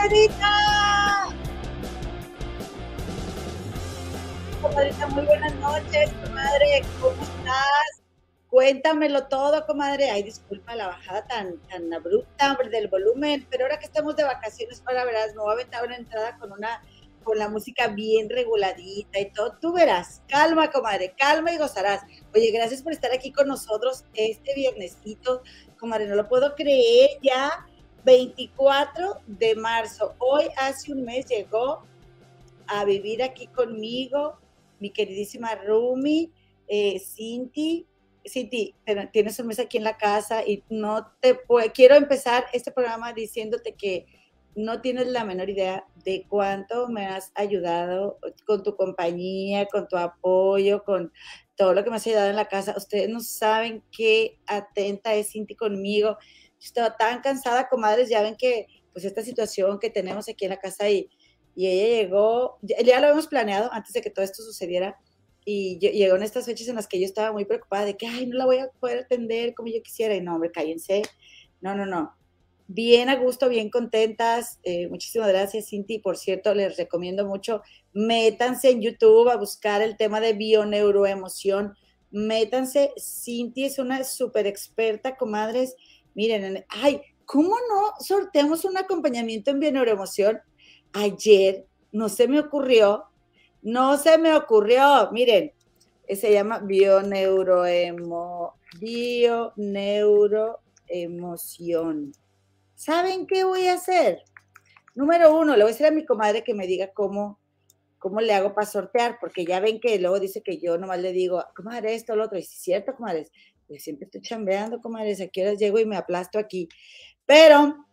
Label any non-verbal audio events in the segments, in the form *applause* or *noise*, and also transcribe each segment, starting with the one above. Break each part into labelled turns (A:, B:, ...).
A: Comadrita. Comadrita, muy buenas noches, comadre. ¿Cómo estás? Cuéntamelo todo, comadre. Ay, disculpa la bajada tan, tan abrupta del volumen, pero ahora que estamos de vacaciones, para verás, me voy a aventar una entrada con una con la música bien reguladita y todo. Tú verás, calma, comadre, calma y gozarás. Oye, gracias por estar aquí con nosotros este viernesito, comadre, no lo puedo creer ya. 24 de marzo, hoy hace un mes llegó a vivir aquí conmigo mi queridísima Rumi, eh, Cinti. Cinti, tienes un mes aquí en la casa y no te puedo, quiero empezar este programa diciéndote que no tienes la menor idea de cuánto me has ayudado con tu compañía, con tu apoyo, con todo lo que me has ayudado en la casa. Ustedes no saben qué atenta es Cinti conmigo. Yo estaba tan cansada, comadres, ya ven que pues esta situación que tenemos aquí en la casa y, y ella llegó, ya, lo habíamos planeado antes de que todo esto sucediera y llegó en estas fechas en las que yo estaba muy preocupada de que, ay, no la voy a poder atender como yo quisiera y no, hombre, cállense. No, no, no bien a gusto, bien contentas. Eh, muchísimas gracias, Cinti. Por cierto, les recomiendo mucho, métanse en YouTube a buscar el tema de bioneuroemoción. Métanse, Cinti es una súper experta, comadres. Miren, ay, ¿cómo no sorteamos un acompañamiento en bioneuroemoción? Ayer no se me ocurrió, no se me ocurrió. Miren, se llama bioneuroemo, bioneuroemoción ¿Saben qué voy a hacer? Número uno, le voy a decir a mi comadre que me diga cómo, cómo le hago para sortear, porque ya ven que luego dice que yo nomás le digo, comadre, esto, lo otro, y si es cierto, comadre, siempre estoy chambeando, comadre, qué horas llego y me aplasto aquí. Pero,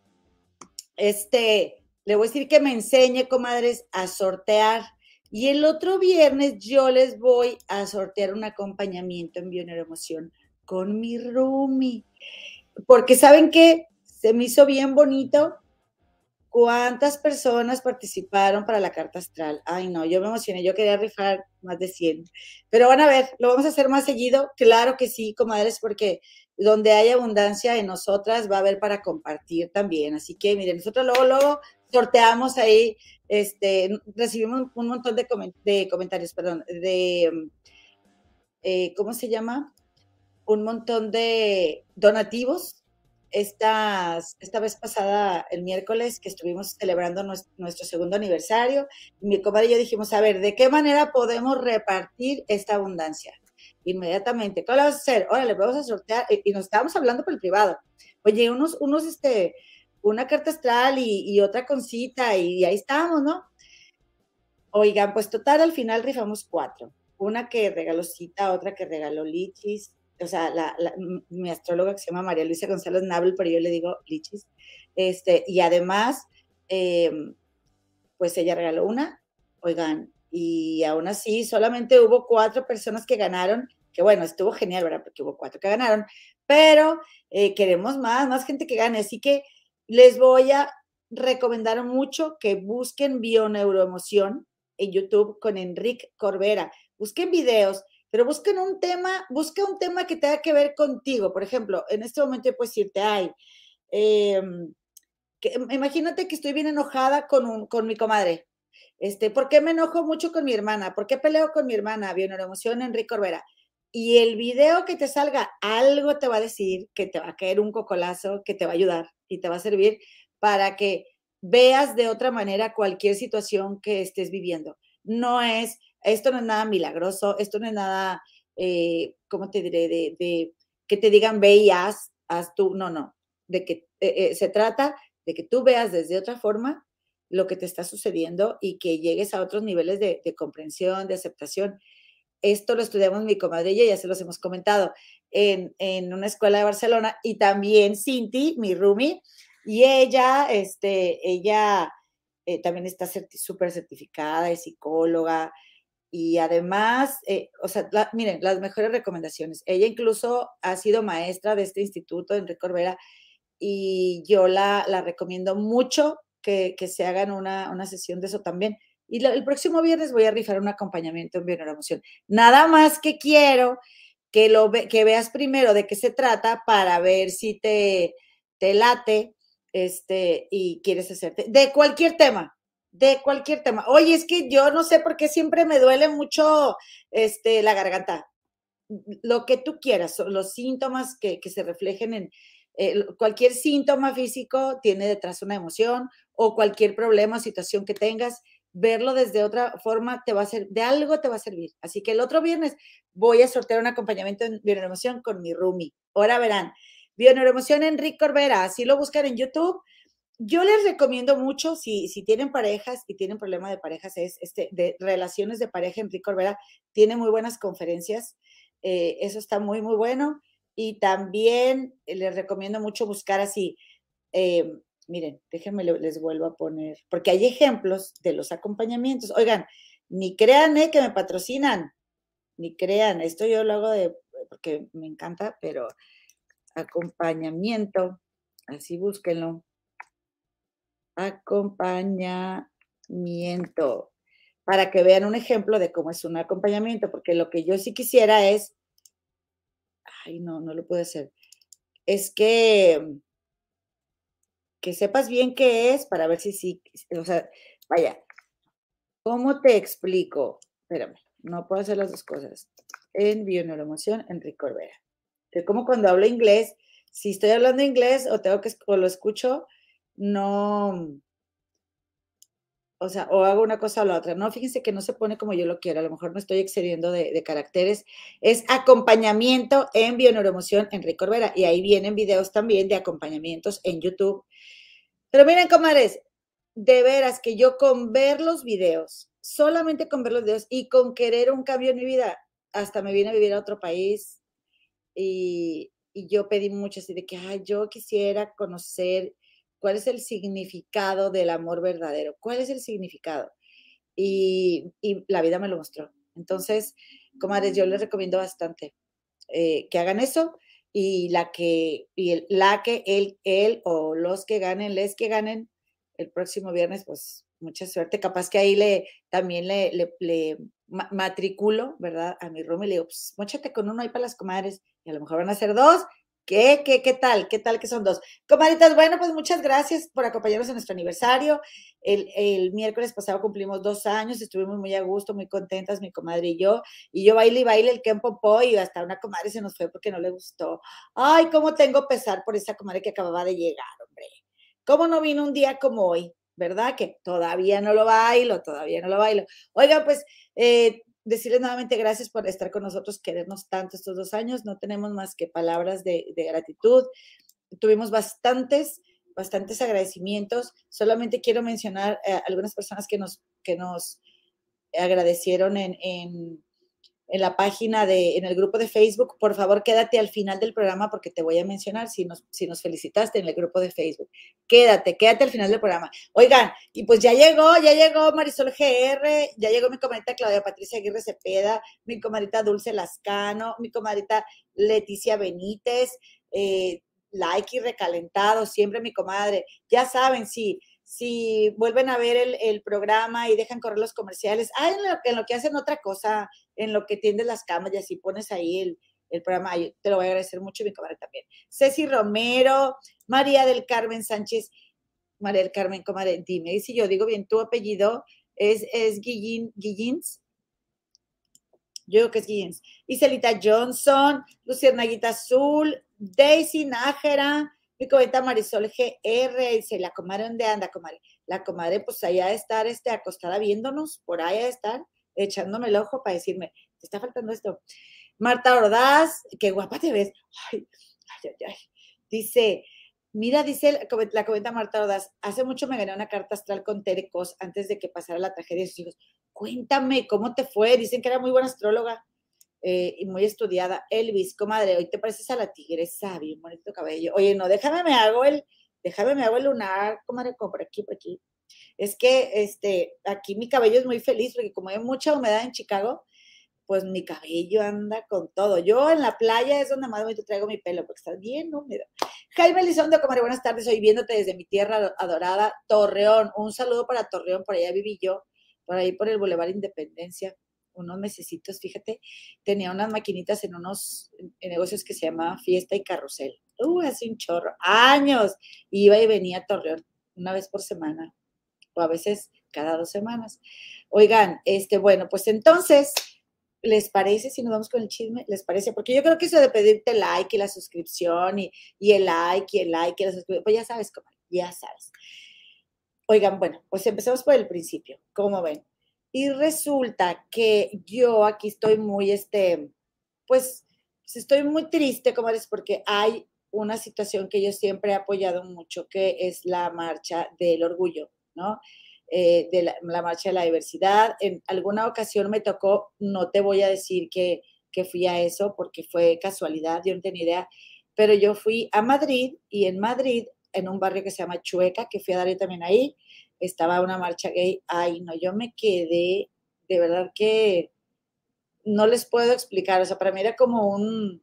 A: este, le voy a decir que me enseñe, comadres, a sortear. Y el otro viernes yo les voy a sortear un acompañamiento en Bioneuroemoción con mi Rumi. Porque saben que se me hizo bien bonito cuántas personas participaron para la carta astral. Ay, no, yo me emocioné, yo quería rifar más de 100. Pero van a ver, lo vamos a hacer más seguido. Claro que sí, comadres, porque donde hay abundancia en nosotras va a haber para compartir también. Así que miren, nosotros luego, sorteamos ahí, este, recibimos un montón de, comentarios, perdón, de, eh, ¿cómo se llama? Un montón de donativos esta, esta vez pasada, el miércoles, que estuvimos celebrando nuestro, segundo aniversario, mi comadre y yo dijimos, a ver, ¿de qué manera podemos repartir esta abundancia? Inmediatamente, ¿qué vamos a hacer? Órale, vamos a sortear, y, nos estábamos hablando por el privado. Oye, unos, unos, este, una carta astral y, otra concita, y, y ahí estábamos, ¿no? Oigan, pues total, al final rifamos cuatro. Una que regaló cita, otra que regaló lichis, o sea, la, mi astróloga que se llama María Luisa González Nabel, pero yo le digo lichis, este, y además, em, pues ella regaló una, oigan, y aún así solamente hubo cuatro personas que ganaron, que bueno, estuvo genial, ¿verdad? Porque hubo cuatro que ganaron, pero eh, queremos más, más gente que gane, así que les voy a recomendar mucho que busquen Bioneuroemoción en YouTube con Enrique Corbera, busquen videos, pero busquen un tema, busca un tema que tenga que ver contigo. Por ejemplo, en este momento puedes decirte, ay, em, que, imagínate que estoy bien enojada con, un, con mi comadre. Este, ¿Por qué me enojo mucho con mi hermana? ¿Por qué peleo con mi hermana? emoción Enrique Corbera. Y el video que te salga, algo te va a decir, que te va a caer un cocolazo, que te va a ayudar y te va a servir para que veas de otra manera cualquier situación que estés viviendo. No es, esto no es nada milagroso, esto no es nada, eh, ¿cómo te diré? De, que te digan ve y haz, haz tú, no, no, de que eh, eh, se trata de que tú veas desde otra forma lo que te está sucediendo y que llegues a otros niveles de, comprensión, de aceptación. Esto lo estudiamos mi comadre y ya se los hemos comentado en, en una escuela de Barcelona y también Cinti, mi roomie, y ella, este, ella también está súper certificada, de psicóloga, y además, eh, o sea, miren, las mejores recomendaciones. Ella incluso ha sido maestra de este instituto, Enrique Corbera, y yo la, la recomiendo mucho que, que se hagan una, una, sesión de eso también. Y el próximo viernes voy a rifar un acompañamiento en Bioneuroemoción. Nada más que quiero que, lo que veas primero de qué se trata para ver si te, te late este, y quieres hacerte, de cualquier tema, de cualquier tema. Oye, es que yo no sé por qué siempre me duele mucho este, la garganta. Lo que tú quieras, los síntomas que, se reflejen en eh, cualquier síntoma físico tiene detrás una emoción o cualquier problema o situación que tengas, verlo desde otra forma te va a ser, de algo te va a servir. Así que el otro viernes voy a sortear un acompañamiento en bioneuroemoción con mi Rumi. Ahora verán, bioneuroemoción Enrique Corbera, así lo buscan en YouTube yo les recomiendo mucho, si, si tienen parejas y tienen problema de parejas, es este, de relaciones de pareja, Enrique Corbera tiene muy buenas conferencias, eh, eso está muy, muy bueno. Y también les recomiendo mucho buscar así, eh, miren, déjenme les vuelvo a poner, porque hay ejemplos de los acompañamientos. Oigan, ni crean eh, que me patrocinan, ni crean, esto yo lo hago de, porque me encanta, pero acompañamiento, así búsquenlo acompañamiento, para que vean un ejemplo de cómo es un acompañamiento, porque lo que yo sí quisiera es, ay, no, no lo puedo hacer, es que, que sepas bien qué es para ver si sí, o sea, vaya, ¿cómo te explico? Espérame, no puedo hacer las dos cosas. En bioneuroemoción, Enrique Corbera. Es como cuando hablo inglés, si estoy hablando inglés o tengo que, o lo escucho, no, o sea, o hago una cosa o la otra. No, fíjense que no se pone como yo lo quiero, a lo mejor me estoy excediendo de, caracteres. Es acompañamiento en bioneuroemoción Enrique Corbera. Y ahí vienen videos también de acompañamientos en YouTube. Pero miren, comadres, de veras que yo con ver los videos, solamente con ver los videos y con querer un cambio en mi vida, hasta me vine a vivir a otro país y, y yo pedí mucho así de que, ay, yo quisiera conocer ¿Cuál es el significado del amor verdadero? ¿Cuál es el significado? Y, la vida me lo mostró. Entonces, comadres, yo les recomiendo bastante eh, que hagan eso y la que, y la que él, él o los que ganen, les que ganen el próximo viernes, pues mucha suerte. Capaz que ahí le también le, le, matriculo, ¿verdad? A mi room y le digo, pues mochate con uno ahí para las comadres y a lo mejor van a ser dos ¿Qué, qué, qué tal? ¿Qué tal que son dos? Comaditas, bueno, pues muchas gracias por acompañarnos en nuestro aniversario. El, miércoles pasado cumplimos dos años, estuvimos muy a gusto, muy contentas, mi comadre y yo. Y yo baile y baile el Kempo Po y hasta una comadre se nos fue porque no le gustó. Ay, cómo tengo pesar por esa comadre que acababa de llegar, hombre. ¿Cómo no vino un día como hoy? ¿Verdad? Que todavía no lo bailo, todavía no lo bailo. Oiga, pues eh, decirles nuevamente gracias por estar con nosotros, querernos tanto estos dos años. No tenemos más que palabras de, gratitud. Tuvimos bastantes, bastantes agradecimientos. Solamente quiero mencionar a algunas personas que nos, que nos agradecieron en, en la página de, en el grupo de Facebook, por favor quédate al final del programa porque te voy a mencionar si nos, si nos felicitaste en el grupo de Facebook. Quédate, quédate al final del programa. Oigan, y pues ya llegó, ya llegó Marisol GR, ya llegó mi comadita Claudia Patricia Aguirre Cepeda, mi comadita Dulce Lascano, mi comadita Leticia Benítez, eh, like y recalentado, siempre mi comadre. Ya saben, sí, si vuelven a ver el, programa y dejan correr los comerciales, ah, en lo, que hacen otra cosa, en lo que tiendes las camas y así pones ahí el, el programa, te lo voy a agradecer mucho, mi comadre también. Ceci Romero, María del Carmen Sánchez, María del Carmen, comadre, dime si yo digo bien tu apellido, es, es Guillín, Guillins. Yo creo que es Guillins. Iselita Johnson, Luciernaguita Azul, Daisy Nájera, mi comenta Marisol GR, dice, la comadre, ¿dónde anda, comadre? La comadre, pues allá de estar este, acostada viéndonos, por ahí de estar, echándome el ojo para decirme, te está faltando esto. Marta Ordaz, qué guapa te ves. Ay, ay, ay, Dice, mira, dice la comenta Marta Ordaz, hace mucho me gané una carta astral con Tere antes de que pasara la tragedia de sus hijos. Cuéntame, ¿cómo te fue? Dicen que era muy buena astróloga. Eh, y muy estudiada. Elvis, comadre, hoy te pareces a la tigresa, bien bonito cabello. Oye, no, déjame me hago el, déjame me hago el lunar, comadre, como por aquí, por aquí. Es que este, aquí mi cabello es muy feliz porque como hay mucha humedad en Chicago, pues mi cabello anda con todo. Yo en la playa es donde más bonito traigo mi pelo porque está bien húmedo. Jaime Elizondo, comadre, buenas tardes. Hoy viéndote desde mi tierra adorada, Torreón. Un saludo para Torreón, por allá viví yo, por ahí por el Boulevard Independencia unos mesecitos, fíjate, tenía unas maquinitas en unos negocios que se llamaba Fiesta y Carrusel. uh, hace un chorro, años, iba y venía a Torreón una vez por semana, o a veces cada dos semanas. Oigan, este, bueno, pues entonces, ¿les parece si nos vamos con el chisme? ¿Les parece? Porque yo creo que eso de pedirte like y la suscripción y, y el like y el like y la suscripción, pues ya sabes cómo, ya sabes. Oigan, bueno, pues empecemos por el principio, ¿cómo ven? Y resulta que yo aquí estoy muy, este, pues, pues estoy muy triste, comadres, porque hay una situación que yo siempre he apoyado mucho, que es la marcha del orgullo, ¿no? Eh, de la, marcha de la diversidad. En alguna ocasión me tocó, no te voy a decir que, que fui a eso porque fue casualidad, yo no tenía idea, pero yo fui a Madrid y en Madrid, en un barrio que se llama Chueca, que fui a dar yo también ahí, estaba una marcha gay. Ay, no, yo me quedé, de verdad que no les puedo explicar, o sea, para mí era como un,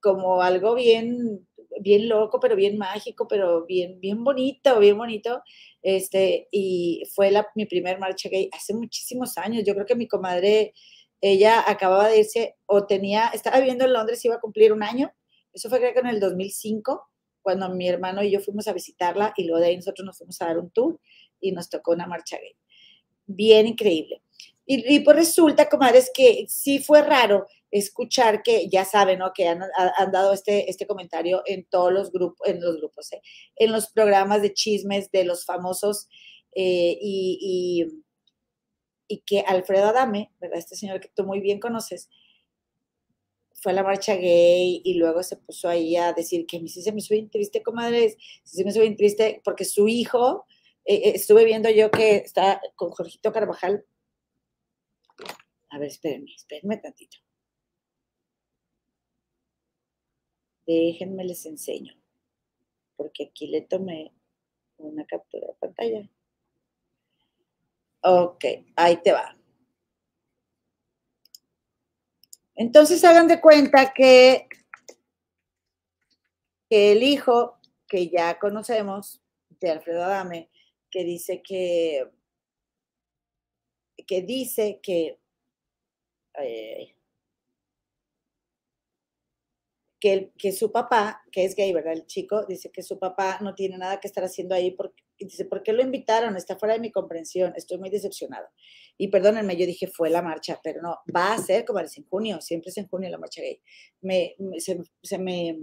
A: como algo bien, bien loco, pero bien mágico, pero bien, bien bonito, bien bonito. Este, y fue la, mi primer marcha gay hace muchísimos años. Yo creo que mi comadre, ella acababa de irse o tenía, estaba viviendo en Londres, iba a cumplir un año. Eso fue creo que en el 2005, cuando mi hermano y yo fuimos a visitarla y luego de ahí nosotros nos fuimos a dar un tour y nos tocó una marcha gay. Bien increíble. Y, y pues resulta, comadres, que sí fue raro escuchar que, ya saben, ¿no? Que han, dado este, este comentario en todos los grupos, en los grupos, ¿eh? en los programas de chismes de los famosos eh, y, y, que Alfredo Adame, ¿verdad? Este señor que tú muy bien conoces, fue a la marcha gay y luego se puso ahí a decir que sí se me sube triste, comadres, sí se me sube triste porque su hijo, eh, estuve viendo yo que está con Jorgito Carvajal, a ver, espérenme, espérenme tantito. Déjenme les enseño, porque aquí le tomé una captura de pantalla. Ok, ahí te va. Entonces hagan de cuenta que, que el hijo que ya conocemos de Alfredo Adame, que dice que, que dice que eh, que, que, su papá, que es gay, ¿verdad? El chico dice que su papá no tiene nada que estar haciendo ahí porque dice, ¿por qué lo invitaron? Está fuera de mi comprensión, estoy muy decepcionado. Y perdónenme, yo dije, fue la marcha, pero no, va a ser como es en junio, siempre es en junio la marcha gay. Me, se, me,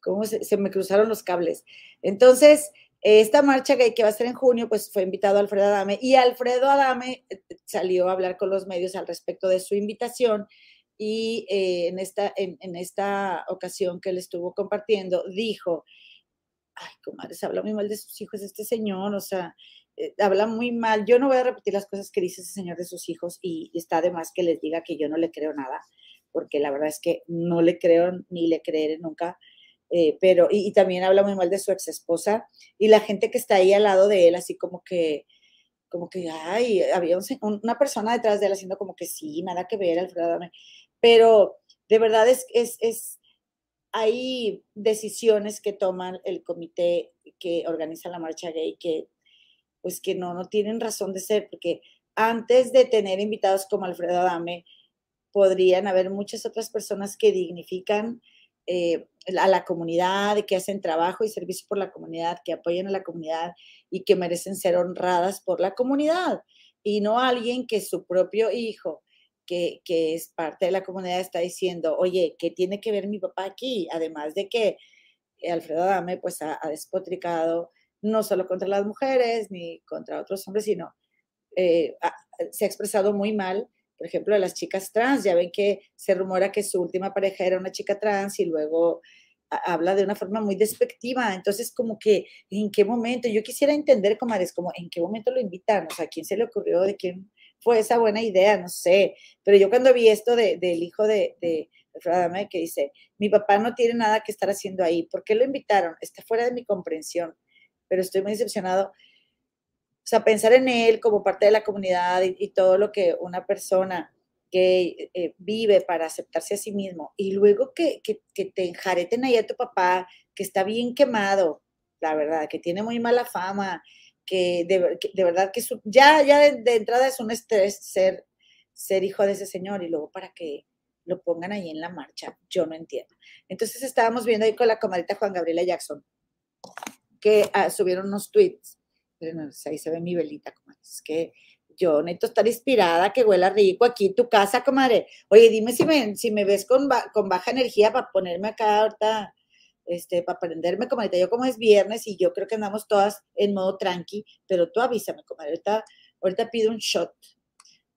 A: ¿cómo se, me cruzaron los cables? Entonces, esta marcha gay que va a ser en junio, pues fue invitado Alfredo Adame y Alfredo Adame eh, salió a hablar con los medios al respecto de su invitación y eh, en, esta, en, esta ocasión que él estuvo compartiendo, dijo, ay, comadres, habla muy mal de sus hijos este señor, o sea, eh, habla muy mal. Yo no voy a repetir las cosas que dice ese señor de sus hijos y, está de más que les diga que yo no le creo nada, porque la verdad es que no le creo ni le creeré nunca. Eh, pero, y, también habla muy mal de su ex esposa y la gente que está ahí al lado de él, así como que, como que, ay, había una persona detrás de él haciendo como que sí, nada que ver, Alfredo pero de verdad es, es, es, hay decisiones que toman el comité que organiza la marcha gay que pues que no, no tienen razón de ser, porque antes de tener invitados como Alfredo Adame, podrían haber muchas otras personas que dignifican eh, a la comunidad, que hacen trabajo y servicio por la comunidad, que apoyan a la comunidad y que merecen ser honradas por la comunidad, y no alguien que su propio hijo que, es parte de la comunidad está diciendo, oye, ¿qué tiene que ver mi papá aquí? Además de que Alfredo Adame pues ha, despotricado no solo contra las mujeres ni contra otros hombres, sino eh, se ha expresado muy mal, por ejemplo, de las chicas trans. Ya ven que se rumora que su última pareja era una chica trans y luego habla de una forma muy despectiva. Entonces, como que, ¿en qué momento? Yo quisiera entender, comadres, como, ¿en qué momento lo invitan? O sea, ¿a quién se le ocurrió? ¿De quién fue esa buena idea, no sé. Pero yo cuando vi esto del hijo de, de, de que dice, mi papá no tiene nada que estar haciendo ahí, ¿por qué lo invitaron? Está fuera de mi comprensión, pero estoy muy decepcionado. O sea, pensar en él como parte de la comunidad y, todo lo que una persona que eh, vive para aceptarse a sí mismo y luego que, que, que te enjareten ahí a tu papá, que está bien quemado, la verdad, que tiene muy mala fama, que de, verdad que ya, ya de, entrada es un estrés ser, ser hijo de ese señor y luego para que lo pongan ahí en la marcha. Yo no entiendo. Entonces estábamos viendo ahí con la comadita Juan Gabriela Jackson que ah, subieron unos tweets. ahí se ve mi velita, comadre. Es que yo necesito estar inspirada, que huela rico aquí tu casa, comadre. Oye, dime si me, si me ves con, con baja energía para ponerme acá ahorita, este, para prenderme, comadre. Yo como es viernes y yo creo que andamos todas en modo tranqui, pero tú avísame, comadre. Ahorita, pido un shot,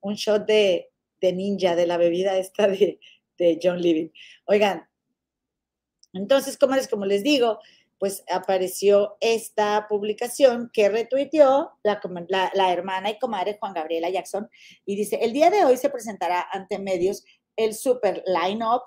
A: un shot de, de ninja, de la bebida esta de, de John Living. Oigan, entonces, comadres, como les digo, pues apareció esta publicación que retuiteó la, hermana y comadre Juan Gabriela Jackson y dice, el día de hoy se presentará ante medios el super line-up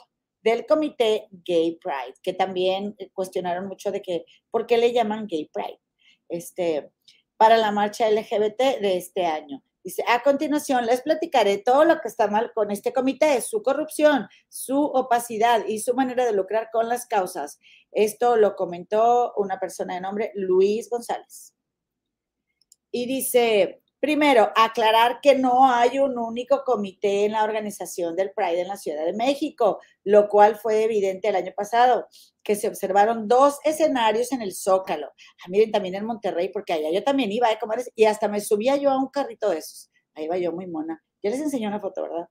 A: del comité Gay Pride, que también cuestionaron mucho de que, ¿por qué le llaman Gay Pride? Este, para la marcha LGBT de este año. Dice, a continuación les platicaré todo lo que está mal con este comité, su corrupción, su opacidad y su manera de lucrar con las causas. Esto lo comentó una persona de nombre Luis González. Y dice, primero, aclarar que no hay un único comité en la organización del Pride en la Ciudad de México, lo cual fue evidente el año pasado que se observaron dos escenarios en el Zócalo. Ah, miren, también en Monterrey, porque allá yo también iba, ¿eh, comadres? Y hasta me subía yo a un carrito de esos. Ahí va yo muy mona. Ya les enseñé una foto, ¿verdad?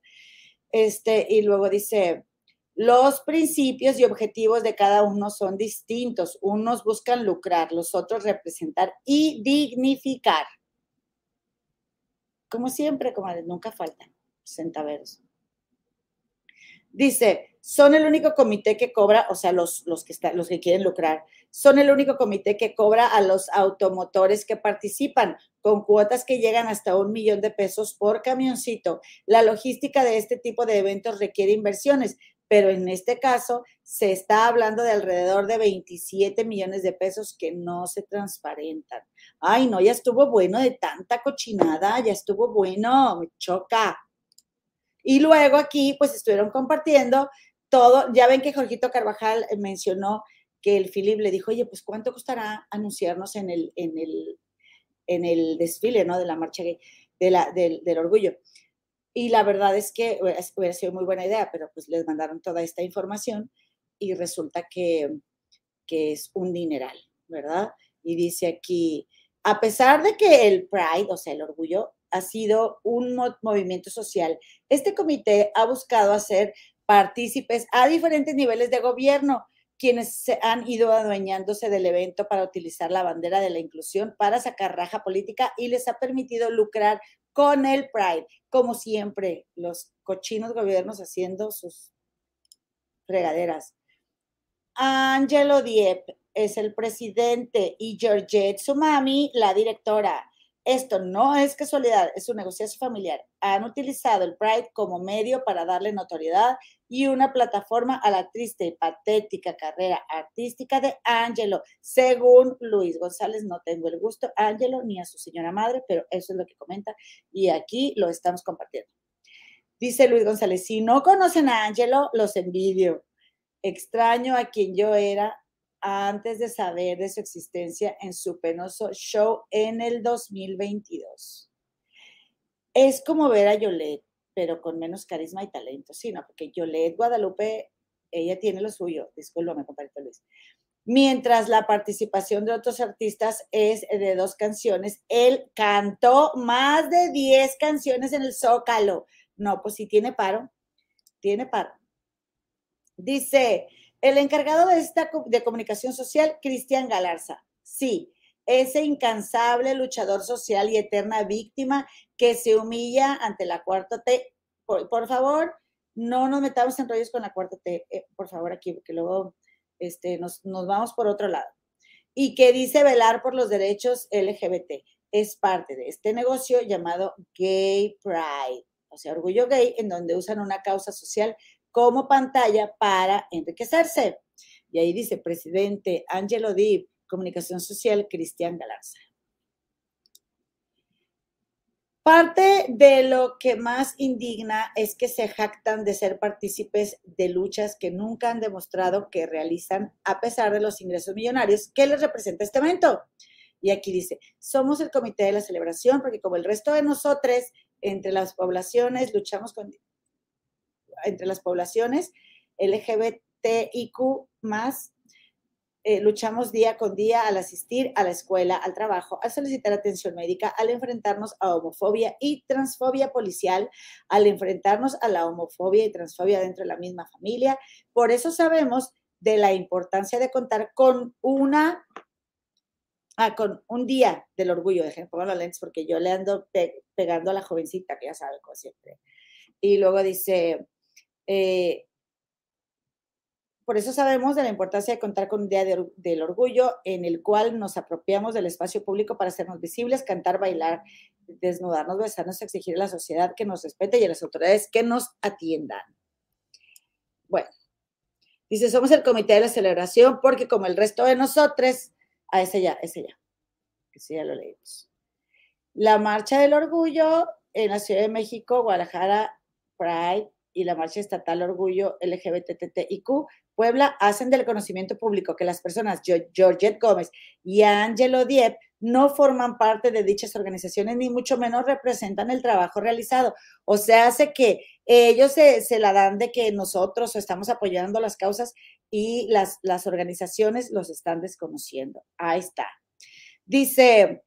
A: Este, y luego dice, los principios y objetivos de cada uno son distintos. Unos buscan lucrar, los otros representar y dignificar. Como siempre, nunca faltan centaveros. Dice, son el único comité que cobra, o sea, los, que los que quieren lucrar, son el único comité que cobra a los automotores que participan con cuotas que llegan hasta un millón de pesos por camioncito. La logística de este tipo de eventos requiere inversiones, pero en este caso se está hablando de alrededor de 27 millones de pesos que no se transparentan. Ay, no, ya estuvo bueno de tanta cochinada, ya estuvo bueno, me choca. Y luego aquí, pues estuvieron compartiendo todo, ya ven que Jorgito Carvajal eh, mencionó que el Philip le dijo, oye, pues ¿cuánto costará anunciarnos en el, en el, en el desfile, ¿no? De la marcha de la, del, orgullo. Y la verdad es que hubiera sido muy buena idea, pero pues les mandaron toda esta información y resulta que, que es un dineral, ¿verdad? Y dice aquí, a pesar de que el Pride, o sea, el orgullo, ha sido un movimiento social, este comité ha buscado hacer partícipes a diferentes niveles de gobierno, quienes se han ido adueñándose del evento para utilizar la bandera de la inclusión para sacar raja política y les ha permitido lucrar con el Pride, como siempre, los cochinos gobiernos haciendo sus fregaderas. Angelo Diep es el presidente y Georgette Sumami la directora. Esto no es casualidad, es un negocio familiar. Han utilizado el Pride como medio para darle notoriedad y una plataforma a la triste y patética carrera artística de Angelo. Según Luis González, no tengo el gusto, Angelo, ni a su señora madre, pero eso es lo que comenta y aquí lo estamos compartiendo. Dice Luis González, si no conocen a Angelo, los envidio. Extraño a quien yo era antes de saber de su existencia en su penoso show en el 2022. Es como ver a Yolette, pero con menos carisma y talento, sí, ¿no? Porque Yolette Guadalupe, ella tiene lo suyo, discúlpame, compadre Luis. Mientras la participación de otros artistas es de dos canciones, él cantó más de 10 canciones en el Zócalo. No, pues sí tiene paro, tiene paro. Dice, el encargado de esta de comunicación social, Cristian Galarza. Sí, ese incansable luchador social y eterna víctima que se humilla ante la cuarta T. Por, favor, no nos metamos en rollos con la cuarta T, eh, por favor, aquí, porque luego este, nos, nos vamos por otro lado. Y que dice velar por los derechos LGBT. Es parte de este negocio llamado Gay Pride, o sea, orgullo gay, en donde usan una causa social como pantalla para enriquecerse. Y ahí dice, presidente Angelo Dib, Comunicación Social, Cristian Galarza. Parte de lo que más indigna es que se jactan de ser partícipes de luchas que nunca han demostrado que realizan a pesar de los ingresos millonarios que les representa este evento. Y aquí dice, somos el comité de la celebración porque como el resto de nosotros, entre las poblaciones, luchamos con entre las poblaciones LGBTIQ más eh, luchamos día con día al asistir a la escuela, al trabajo, al solicitar atención médica, al enfrentarnos a homofobia y transfobia policial, al enfrentarnos a la homofobia y transfobia dentro de la misma familia. Por eso sabemos de la importancia de contar con una ah, con un día del orgullo, dejen pongo los porque yo le ando pegando a la jovencita, que ya sabe, como siempre. Y luego dice, eh, por eso sabemos de la importancia de contar con un día del orgullo en el cual nos apropiamos del espacio público para hacernos visibles, cantar, bailar, desnudarnos, besarnos, exigir a la sociedad que nos respete y a las autoridades que nos atiendan. Bueno, dice, somos el comité de la celebración porque como el resto de nosotros, a ese ya, ese ya, ese ya lo leímos. La marcha del orgullo en la Ciudad de México, Guadalajara, Pride y la marcha estatal Orgullo LGBTTIQ Puebla hacen del conocimiento público que las personas Georgette Gómez y Angelo Diep no forman parte de dichas organizaciones, ni mucho menos representan el trabajo realizado. O sea, hace que ellos se, se, la dan de que nosotros estamos apoyando las causas y las, las organizaciones los están desconociendo. Ahí está. Dice,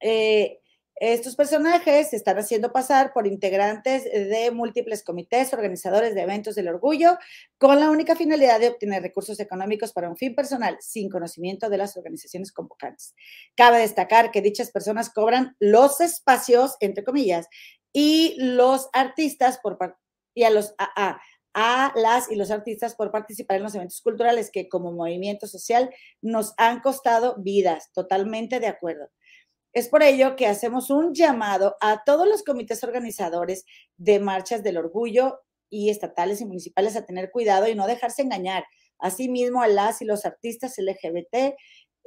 A: eh, estos personajes se están haciendo pasar por integrantes de múltiples comités, organizadores de eventos del orgullo, con la única finalidad de obtener recursos económicos para un fin personal, sin conocimiento de las organizaciones convocantes. Cabe destacar que dichas personas cobran los espacios, entre comillas, y los artistas por y a los a, a las y los artistas por participar en los eventos culturales que como movimiento social nos han costado vidas. Totalmente de acuerdo. Es por ello que hacemos un llamado a todos los comités organizadores de marchas del orgullo y estatales y municipales a tener cuidado y no dejarse engañar. Asimismo, a las y los artistas LGBT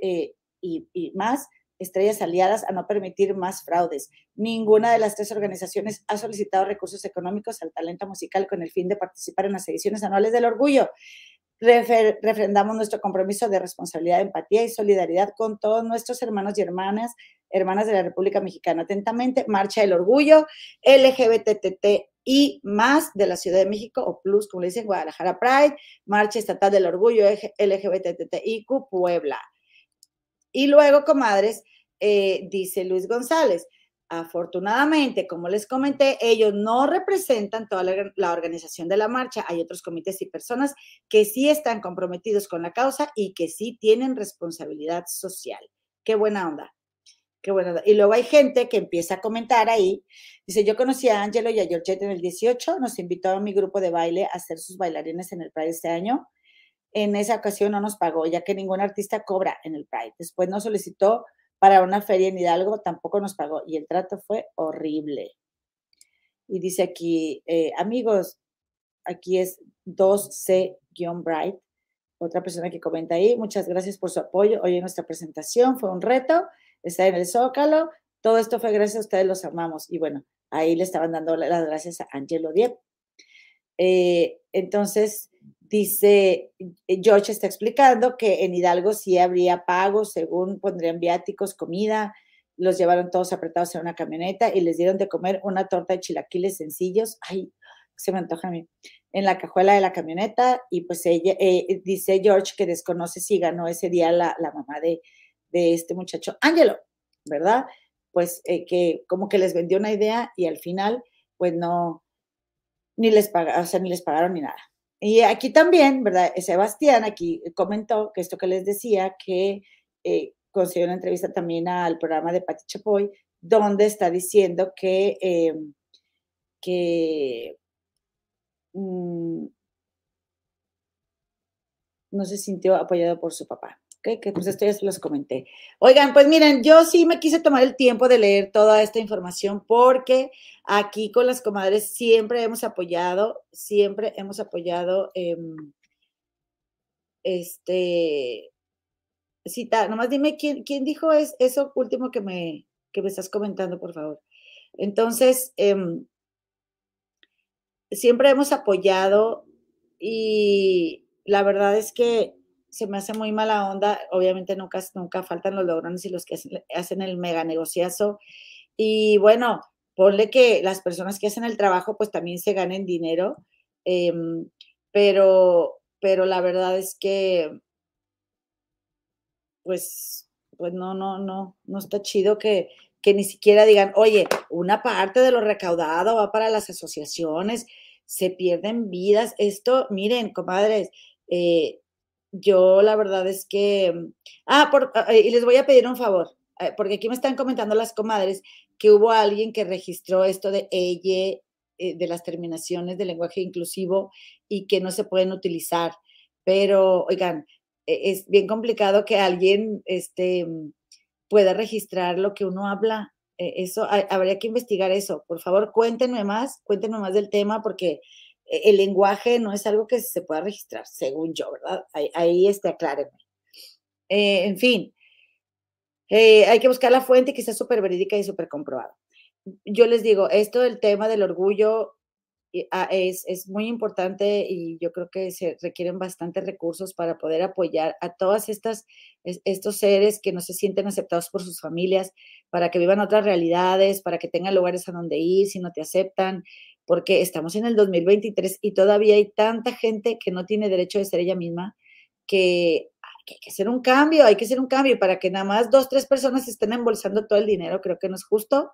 A: eh, y, y más estrellas aliadas a no permitir más fraudes. Ninguna de las tres organizaciones ha solicitado recursos económicos al talento musical con el fin de participar en las ediciones anuales del orgullo refrendamos nuestro compromiso de responsabilidad, empatía y solidaridad con todos nuestros hermanos y hermanas, hermanas de la República Mexicana. Atentamente, Marcha del Orgullo, LGBTT y más de la Ciudad de México, o Plus, como le dicen, Guadalajara Pride, Marcha Estatal del Orgullo, LGBTTIQ, Puebla. Y luego, comadres, eh, dice Luis González, Afortunadamente, como les comenté, ellos no representan toda la, organización de la marcha. Hay otros comités y personas que sí están comprometidos con la causa y que sí tienen responsabilidad social. Qué buena onda. Qué buena onda. Y luego hay gente que empieza a comentar ahí. Dice, yo conocí a Angelo y a Georgette en el 18, nos invitó a mi grupo de baile a hacer sus bailarines en el Pride este año. En esa ocasión no nos pagó, ya que ningún artista cobra en el Pride. Después nos solicitó para una feria en Hidalgo, tampoco nos pagó y el trato fue horrible. Y dice aquí, eh, amigos, aquí es 2C-Bright, otra persona que comenta ahí, muchas gracias por su apoyo hoy en nuestra presentación, fue un reto, está en el Zócalo, todo esto fue gracias a ustedes, los amamos. Y bueno, ahí le estaban dando las gracias a Angelo Diep. Eh, entonces, Dice, eh, George está explicando que en Hidalgo sí habría pagos, según pondrían viáticos, comida, los llevaron todos apretados en una camioneta y les dieron de comer una torta de chilaquiles sencillos. Ay, se me antoja a mí. En la cajuela de la camioneta y pues ella, eh, dice George que desconoce si ganó ese día la, mamá de, este muchacho, Ángelo, ¿verdad? Pues eh, que como que les vendió una idea y al final pues no, ni les, pagaron, o sea, ni les pagaron ni nada. Y aquí también, ¿verdad? Sebastián aquí comentó que esto que les decía, que eh, consiguió una entrevista también al programa de Pati Chapoy, donde está diciendo que, eh, que mm, no se sintió apoyado por su papá. Que pues esto ya se los comenté. Oigan, pues miren, yo sí me quise tomar el tiempo de leer toda esta información porque aquí con las comadres siempre hemos apoyado, siempre hemos apoyado, em, este, cita, nomás dime quién, quién dijo es, eso último que me, que me estás comentando, por favor. Entonces, em, siempre hemos apoyado y la verdad es que se me hace muy mala onda. Obviamente nunca, nunca faltan los logrones y los que hacen, el mega negociazo. Y bueno, ponle que las personas que hacen el trabajo pues también se ganen dinero, em, pero, pero la verdad es que pues, pues no, no, no, no está chido que, que ni siquiera digan, oye, una parte de lo recaudado va para las asociaciones, se pierden vidas. Esto, miren, comadres, eh, yo la verdad es que, ah, por, ah, y les voy a pedir un favor, eh, porque aquí me están comentando las comadres que hubo alguien que registró esto de ella, eh, de las terminaciones del lenguaje inclusivo y que no se pueden utilizar. Pero, oigan, e, es bien complicado que alguien este, pueda registrar lo que uno habla. E, eso, habría que investigar eso. Por favor, cuéntenme más, cuéntenme más del tema, porque el lenguaje no es algo que se pueda registrar, según yo, ¿verdad? Ahí, ahí este, aclárenme. Eh, en fin, eh, hay que buscar la fuente que sea súper verídica y súper comprobada. Yo les digo, esto del tema del orgullo ah, es, es, muy importante y yo creo que se requieren bastantes recursos para poder apoyar a todas estas estos seres que no se sienten aceptados por sus familias, para que vivan otras realidades, para que tengan lugares a donde ir si no te aceptan, porque estamos en el 2023 y todavía hay tanta gente que no tiene derecho de ser ella misma que hay que hacer un cambio, hay que hacer un cambio para que nada más dos, tres personas estén embolsando todo el dinero, creo que no es justo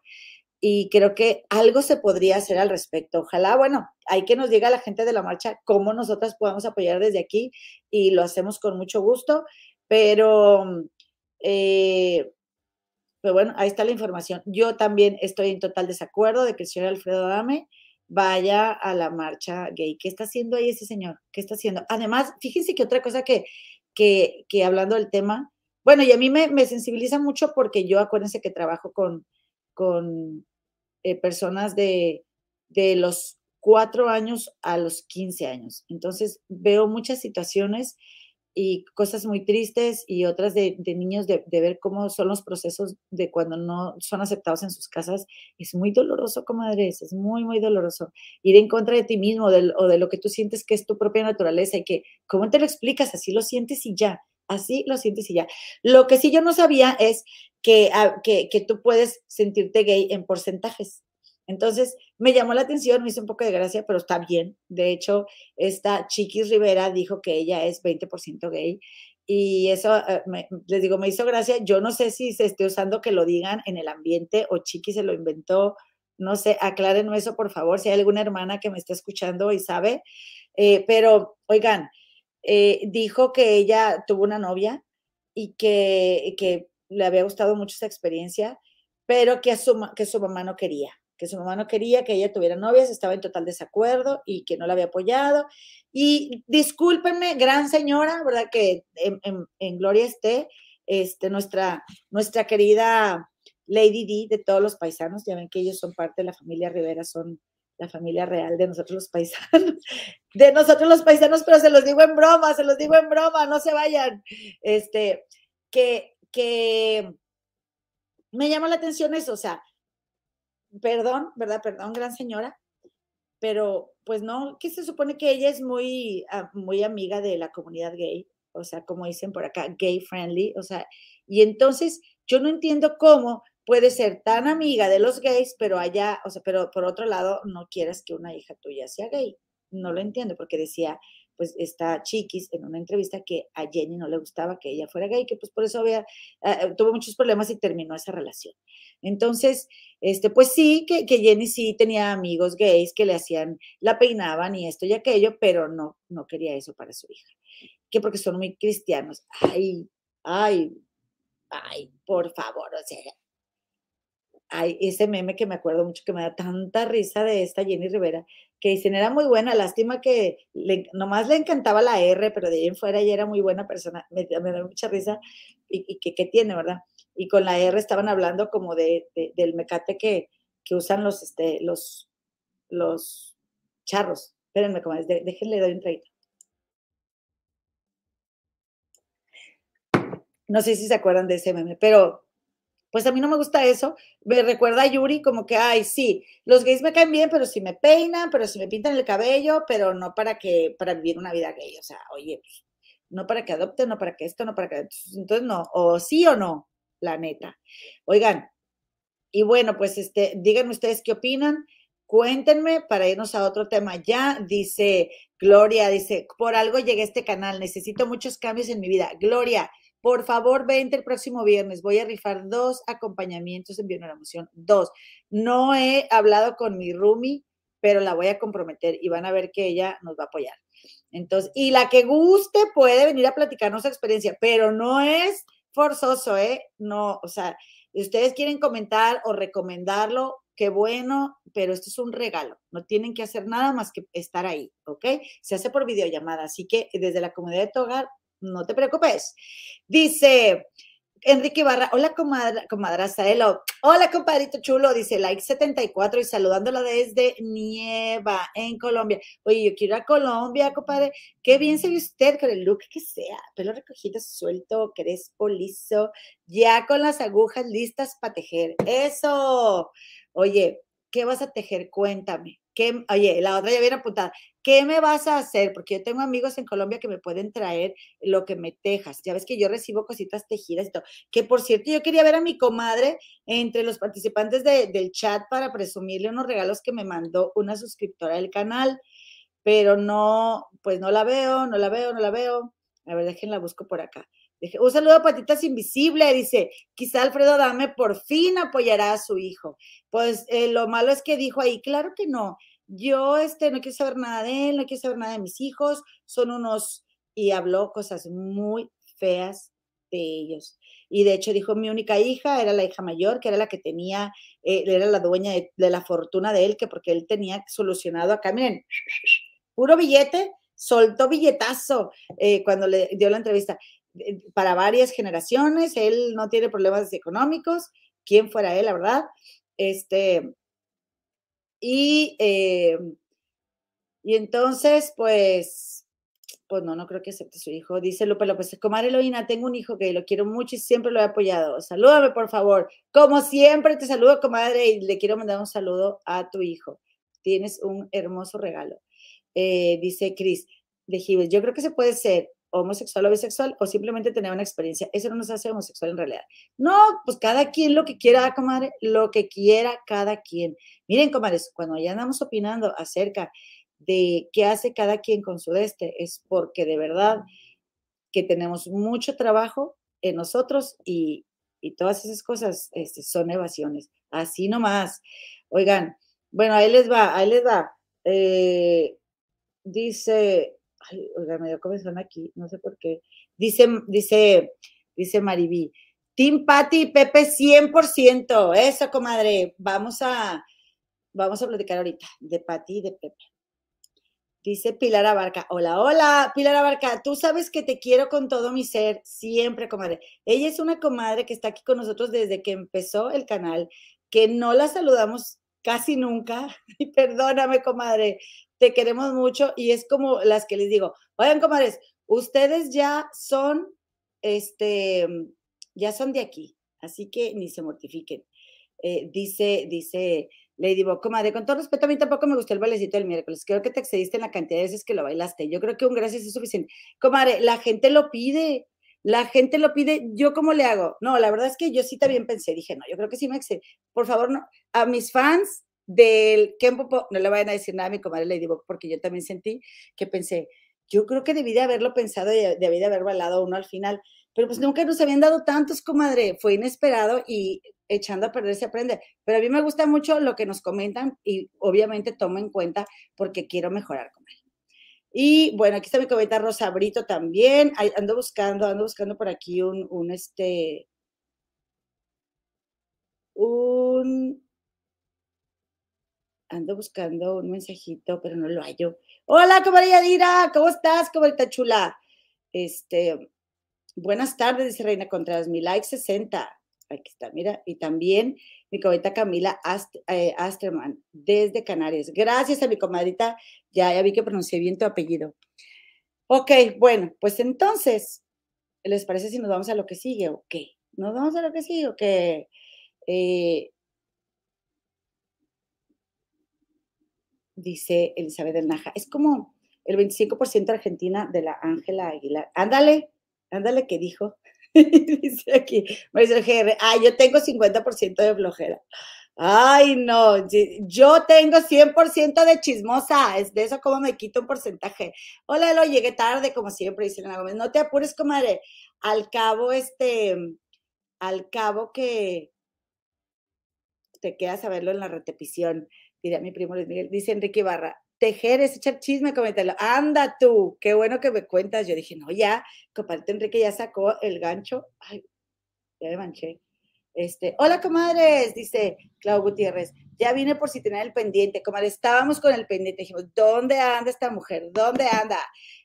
A: y creo que algo se podría hacer al respecto. Ojalá, bueno, hay que nos diga la gente de la marcha cómo nosotras podemos apoyar desde aquí y lo hacemos con mucho gusto, pero, eh, pero bueno, ahí está la información. Yo también estoy en total desacuerdo de que el señor Alfredo Dame vaya a la marcha gay. ¿Qué está haciendo ahí ese señor? ¿Qué está haciendo? Además, fíjense que otra cosa que, que, que hablando del tema, bueno, y a mí me, me, sensibiliza mucho porque yo acuérdense que trabajo con, con eh, personas de, de los cuatro años a los 15 años. Entonces, veo muchas situaciones y cosas muy tristes y otras de, niños de, ver cómo son los procesos de cuando no son aceptados en sus casas. Es muy doloroso, comadres, es muy, muy doloroso. Ir en contra de ti mismo o de lo que tú sientes que es tu propia naturaleza y que, ¿cómo te lo explicas? Así lo sientes y ya, así lo sientes y ya. Lo que sí yo no sabía es que, ah, que, que tú puedes sentirte gay en porcentajes. Entonces, me llamó la atención, me hizo un poco de gracia, pero está bien. De hecho, esta Chiquis Rivera dijo que ella es 20% gay y eso, eh, les digo, me hizo gracia. Yo no sé si se esté usando que lo digan en el ambiente o Chiqui se lo inventó. No sé, aclárenme eso, por favor, si hay alguna hermana que me está escuchando y sabe. Eh, pero, oigan, eh, dijo que ella tuvo una novia y que, que le había gustado mucho esa experiencia, pero que, que su mamá no quería que su mamá no quería que ella tuviera novias, estaba en total desacuerdo y que no la había apoyado. Y discúlpenme, gran señora, ¿verdad? Que en, gloria esté este, nuestra, nuestra querida Lady D de todos los paisanos. Ya ven que ellos son parte de la familia Rivera, son la familia real de nosotros los paisanos, *laughs* de nosotros los paisanos, pero se los digo en broma, se los digo en broma, no se vayan. Este, que, que me llama la atención eso, o sea, perdón, ¿verdad? Perdón, gran señora, pero pues no, que se supone que ella es muy, ah, muy amiga de la comunidad gay, o sea, como dicen por acá, gay friendly, o sea, y entonces yo no entiendo cómo puede ser tan amiga de los gays, pero allá, o sea, pero por otro lado, no quieras que una hija tuya sea gay. No lo entiendo, porque decía, pues está Chiquis en una entrevista que a Jenny no le gustaba que ella fuera gay, que pues por eso había, ah, tuvo muchos problemas y terminó esa relación. Entonces, este, pues sí, que, que, Jenny sí tenía amigos gays que le hacían, la peinaban y esto y aquello, pero no, no quería eso para su hija. Que porque son muy cristianos. Ay, ay, ay, por favor, o sea, hay ese meme que me acuerdo mucho que me da tanta risa de esta Jenny Rivera, que dicen era muy buena, lástima que nomás le encantaba la R, pero de ahí en fuera ella era muy buena persona, me, da mucha risa y, que, tiene, ¿verdad? Y con la R estaban hablando como de, del mecate que, que, usan los, este, los, los charros. Espérenme, como es, déjenle dar un traguito. No sé si se acuerdan de ese meme, pero pues a mí no me gusta eso. Me recuerda a Yuri como que, ay, sí, los gays me caen bien, pero si me peinan, pero si me pintan el cabello, pero no para que, para vivir una vida gay. O sea, oye, pues, no para que adopten, no para que esto, no para que. Entonces, no, o sí o no, la neta. Oigan, y bueno, pues este, díganme ustedes qué opinan. Cuéntenme para irnos a otro tema ya. Dice Gloria, dice, por algo llegué a este canal, necesito muchos cambios en mi vida. Gloria, por favor, vente el próximo viernes. Voy a rifar dos acompañamientos en Emoción. Dos. No he hablado con mi Rumi, pero la voy a comprometer y van a ver que ella nos va a apoyar. Entonces, y la que guste puede venir a platicarnos su experiencia, pero no es forzoso, ¿eh? No, o sea, ustedes quieren comentar o recomendarlo, qué bueno, pero esto es un regalo. No tienen que hacer nada más que estar ahí, ¿ok? Se hace por videollamada, así que desde la comunidad de tu hogar, no te preocupes. Dice, Enrique Barra, hola comadra, comadra Saelo. Hola compadrito chulo, dice like 74 y saludándola desde Nieva en Colombia. Oye, yo quiero a Colombia, compadre. Qué bien se ve usted con el look que sea. Pelo recogido, suelto, crespo, liso, ya con las agujas listas para tejer. Eso. Oye, ¿qué vas a tejer? Cuéntame. ¿Qué, oye, la otra ya viene apuntada. ¿qué me vas a hacer? Porque yo tengo amigos en Colombia que me pueden traer lo que me tejas. Ya ves que yo recibo cositas tejidas y todo. Que por cierto, yo quería ver a mi comadre entre los participantes del chat para presumirle unos regalos que me mandó una suscriptora del canal, pero no, pues no la veo, no la veo, no la veo. A ver, déjenla busco por acá. Un saludo a Patitas Invisible, dice, quizá Alfredo Dame por fin apoyará a su hijo. Pues eh, lo malo es que dijo ahí, claro que no, yo este, no quiero saber nada de él, no quiero saber nada de mis hijos, son unos, y habló cosas muy feas de ellos. Y de hecho dijo, mi única hija era la hija mayor, que era la que tenía, eh, era la dueña de, la fortuna de él, que porque él tenía solucionado acá, miren, puro billete, soltó billetazo eh, cuando le dio la entrevista. Eh, para varias generaciones, él no tiene problemas económicos, quién fuera él, la verdad. Este, y, eh, y entonces, pues, pues no, no creo que acepte su hijo. Dice Lupe López, comadre Eloína, tengo un hijo que lo quiero mucho y siempre lo he apoyado. Salúdame, por favor. Como siempre, te saludo, comadre, y le quiero mandar un saludo a tu hijo. Tienes un hermoso regalo. Eh, dice Cris de Gives, yo creo que se puede ser homosexual o bisexual o simplemente tener una experiencia. Eso no nos hace homosexual en realidad. No, pues cada quien lo que quiera, comadre, lo que quiera cada quien. Miren, comadres, cuando ya andamos opinando acerca de qué hace cada quien con su este, es porque de verdad que tenemos mucho trabajo en nosotros y, todas esas cosas este, son evasiones. Así nomás. Oigan, bueno, ahí les va, ahí les va. Eh, dice, ay, oiga, me dio comezón aquí, no sé por qué. Dice, dice, dice Maribí, Team Patty y Pepe 100%, eso, comadre, vamos a, vamos a platicar ahorita de Patty y de Pepe. Dice Pilar Abarca, hola, hola, Pilar Abarca, tú sabes que te quiero con todo mi ser, siempre, comadre. Ella es una comadre que está aquí con nosotros desde que empezó el canal, que no la saludamos casi nunca, *laughs* y perdóname, comadre, te queremos mucho y es como las que les digo, oigan, comadres, ustedes ya son, este, ya son de aquí, así que ni se mortifiquen. Eh, dice, dice Ladybug, comadre, con todo respeto, a mí tampoco me gustó el bailecito del miércoles. Creo que te excediste en la cantidad de veces que lo bailaste. Yo creo que un gracias es suficiente. Comadre, la gente lo pide. La gente lo pide. ¿Yo cómo le hago? No, la verdad es que yo sí también pensé. Dije, no, yo creo que sí me excedí. Por favor, no. A mis fans, del Kempo, no le vayan a decir nada a mi comadre Ladybug, porque yo también sentí que pensé, yo creo que debí de haberlo pensado y debí de haber balado uno al final, pero pues nunca nos habían dado tantos, comadre, fue inesperado y echando a perder se aprende. Pero a mí me gusta mucho lo que nos comentan y obviamente tomo en cuenta porque quiero mejorar con él. Y bueno, aquí está mi cometa Rosa Brito también. Ando buscando, ando buscando por aquí un, un este, un, ando buscando un mensajito, pero no lo hallo. Hola, comadre Yadira, ¿cómo estás, comadre chula? Este, buenas tardes, dice Reina Contreras, mi like 60. Aquí está, mira, y también mi comadita Camila eh, Asterman, desde Canarias. Gracias a mi comadrita, ya, vi que pronuncié bien tu apellido. Ok, bueno, pues entonces, ¿les parece si nos vamos a lo que sigue o qué? ¿Nos vamos a lo que sigue o qué? Eh, dice Elizabeth del Naja. Es como el 25% Argentina de la Ángela Aguilar. Ándale, ándale que dijo. *laughs* dice aquí, Marisol GR, ah, yo tengo 50% de flojera. Ay, no, yo tengo 100% de chismosa, es de eso como me quito un porcentaje. Hola, lo llegué tarde, como siempre, dice Elena Gómez. No te apures, comadre. Al cabo, este, al cabo que te quedas a verlo en la repetición, diría mi primo Luis Miguel, dice Enrique Ibarra, tejer es echar chisme, comentarlo. Anda tú, qué bueno que me cuentas. Yo dije, no, ya, compadre Enrique ya sacó el gancho. Ay, ya me manché. Este, hola comadres, dice Clau Gutiérrez. Ya vine por si tenía el pendiente. Comadre, estábamos con el pendiente. Dijimos, ¿dónde anda esta mujer? ¿Dónde anda?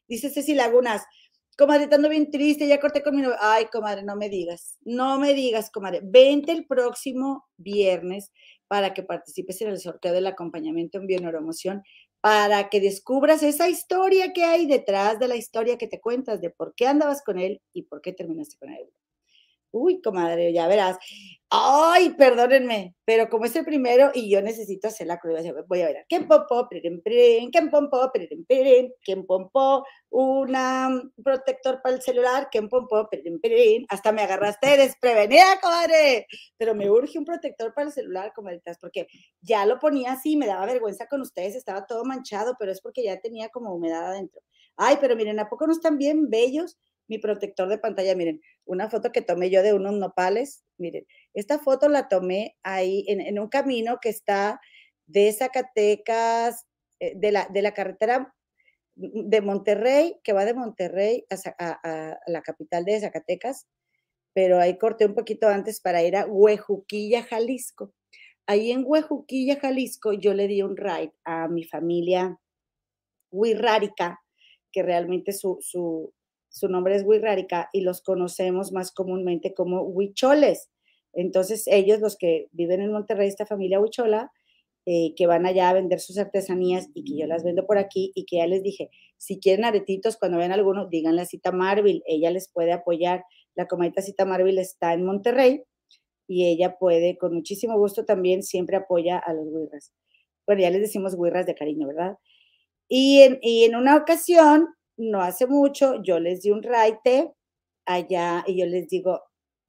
A: Dice Ceci Lagunas. Comadre, estando bien triste, ya corté con mi novio. Ay, comadre, no me digas. No me digas, comadre. Vente el próximo viernes para que participes en el sorteo del acompañamiento en bioneuromoción para que descubras esa historia que hay detrás de la historia que te cuentas de por qué andabas con él y por qué terminaste con él. Uy, comadre, ya verás. Ay, perdónenme, pero como es el primero y yo necesito hacer la cruda, voy a ver. ¿Quién pompó? ¿Quién pompó? ¿Quién pompó? Una protector para el celular. ¿Quién pompó? Hasta me agarraste desprevenida, comadre. Pero me urge un protector para el celular, comadritas, porque ya lo ponía así, me daba vergüenza con ustedes, estaba todo manchado, pero es porque ya tenía como humedad adentro. Ay, pero miren, ¿a poco no están bien bellos? Mi protector de pantalla. Miren, una foto que tomé yo de unos nopales. Miren, esta foto la tomé ahí en, un camino que está de Zacatecas, eh, de la, de la carretera de Monterrey, que va de Monterrey a, la capital de Zacatecas, pero ahí corté un poquito antes para ir a Huejuquilla, Jalisco. Ahí en Huejuquilla, Jalisco, yo le di un ride a mi familia Huirrárica, que realmente su nombre es Huirrárica y los conocemos más comúnmente como huicholes. Entonces, ellos, los que viven en Monterrey, esta familia huichola, eh, que van allá a vender sus artesanías y que yo las vendo por aquí y que ya les dije, si quieren aretitos, cuando vean alguno, díganle a Cita Marvel, ella les puede apoyar. La comadita Cita Marvel está en Monterrey y ella puede, con muchísimo gusto también, siempre apoya a los huirras. Bueno, ya les decimos huirras de cariño, ¿verdad? Y en una ocasión, no hace mucho, yo les di un raite allá y yo les digo,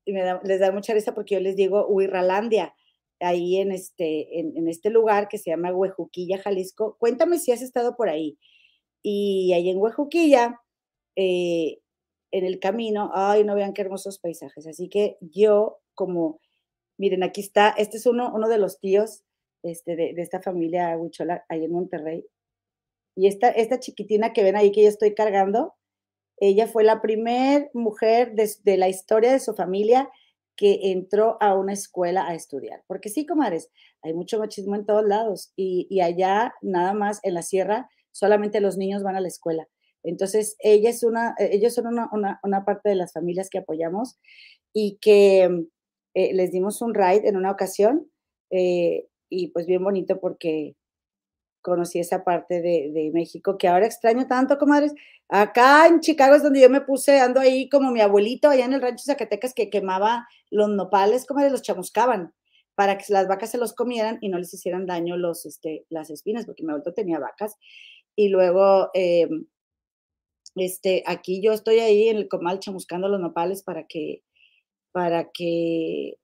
A: y me les da mucha risa porque yo les digo Huirralandia, ahí en este, en, este lugar que se llama Huejuquilla, Jalisco. Cuéntame si has estado por ahí. Y ahí en Huejuquilla, eh, en el camino, ay, no vean qué hermosos paisajes. Así que yo, como, miren, aquí está, este es uno, uno de los tíos este, de, de esta familia Huichola, ahí en Monterrey. Y esta, esta chiquitina que ven ahí que yo estoy cargando, ella fue la primera mujer de, la historia de su familia que entró a una escuela a estudiar. Porque sí, comadres, hay mucho machismo en todos lados y, allá nada más en la sierra solamente los niños van a la escuela. Entonces, ella es una, eh, ellos son una, parte de las familias que apoyamos y que eh, les dimos un ride en una ocasión eh, y pues bien bonito porque conocí esa parte de, México que ahora extraño tanto, comadres. Acá en Chicago es donde yo me puse, ando ahí como mi abuelito, allá en el rancho Zacatecas, que quemaba los nopales, comadres, los chamuscaban para que las vacas se los comieran y no les hicieran daño los, este, las espinas, porque mi abuelito tenía vacas. Y luego, eh, este, aquí yo estoy ahí en el comal chamuscando los nopales para que, para que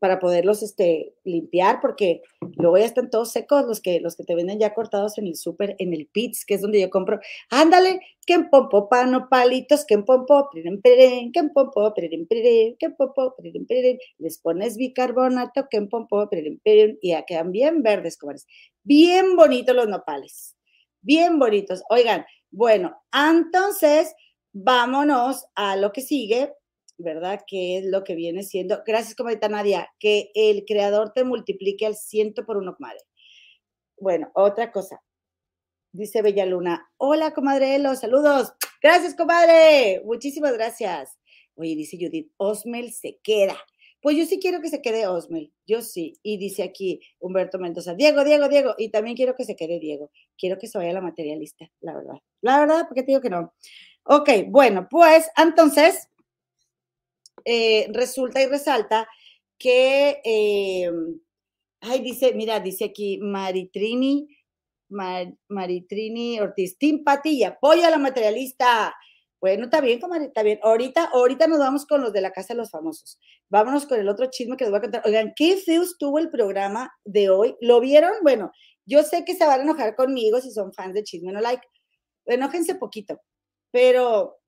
A: para poderlos este, limpiar, porque luego ya están todos secos los que, los que te venden ya cortados en el súper, en el Pits, que es donde yo compro. Ándale, que en pompo, pano, palitos, que en pompo, priren, priren, que en pompo, priren, priren, que en pompo, priren, priren. Les pones bicarbonato, que en pompo, priren, priren, y ya quedan bien verdes, comadres. Bien bonitos los nopales, bien bonitos. Oigan, bueno, entonces vámonos a lo que sigue, ¿verdad? Que es lo que viene siendo, gracias comadita Nadia, que el creador te multiplique al ciento por uno, comadre. Bueno, otra cosa. Dice Bella Luna, hola comadre los saludos. Gracias comadre, muchísimas gracias. Oye, dice Judith, Osmel se queda. Pues yo sí quiero que se quede Osmel, yo sí. Y dice aquí Humberto Mendoza, Diego, Diego, Diego. Y también quiero que se quede Diego. Quiero que se vaya la materialista, la verdad. La verdad, porque te digo que no. Ok, bueno, pues entonces eh, resulta y resalta que, eh, ay, dice, mira, dice aquí Maritrini, Maritrini Ortiz, Tim Patilla, apoya a la materialista. Bueno, está bien, está bien. Ahorita, ahorita nos vamos con los de la Casa de los Famosos. Vámonos con el otro chisme que les voy a contar. Oigan, qué feo estuvo el programa de hoy. ¿Lo vieron? Bueno, yo sé que se van a enojar conmigo si son fans de Chisme No Like. Enójense poquito. Pero,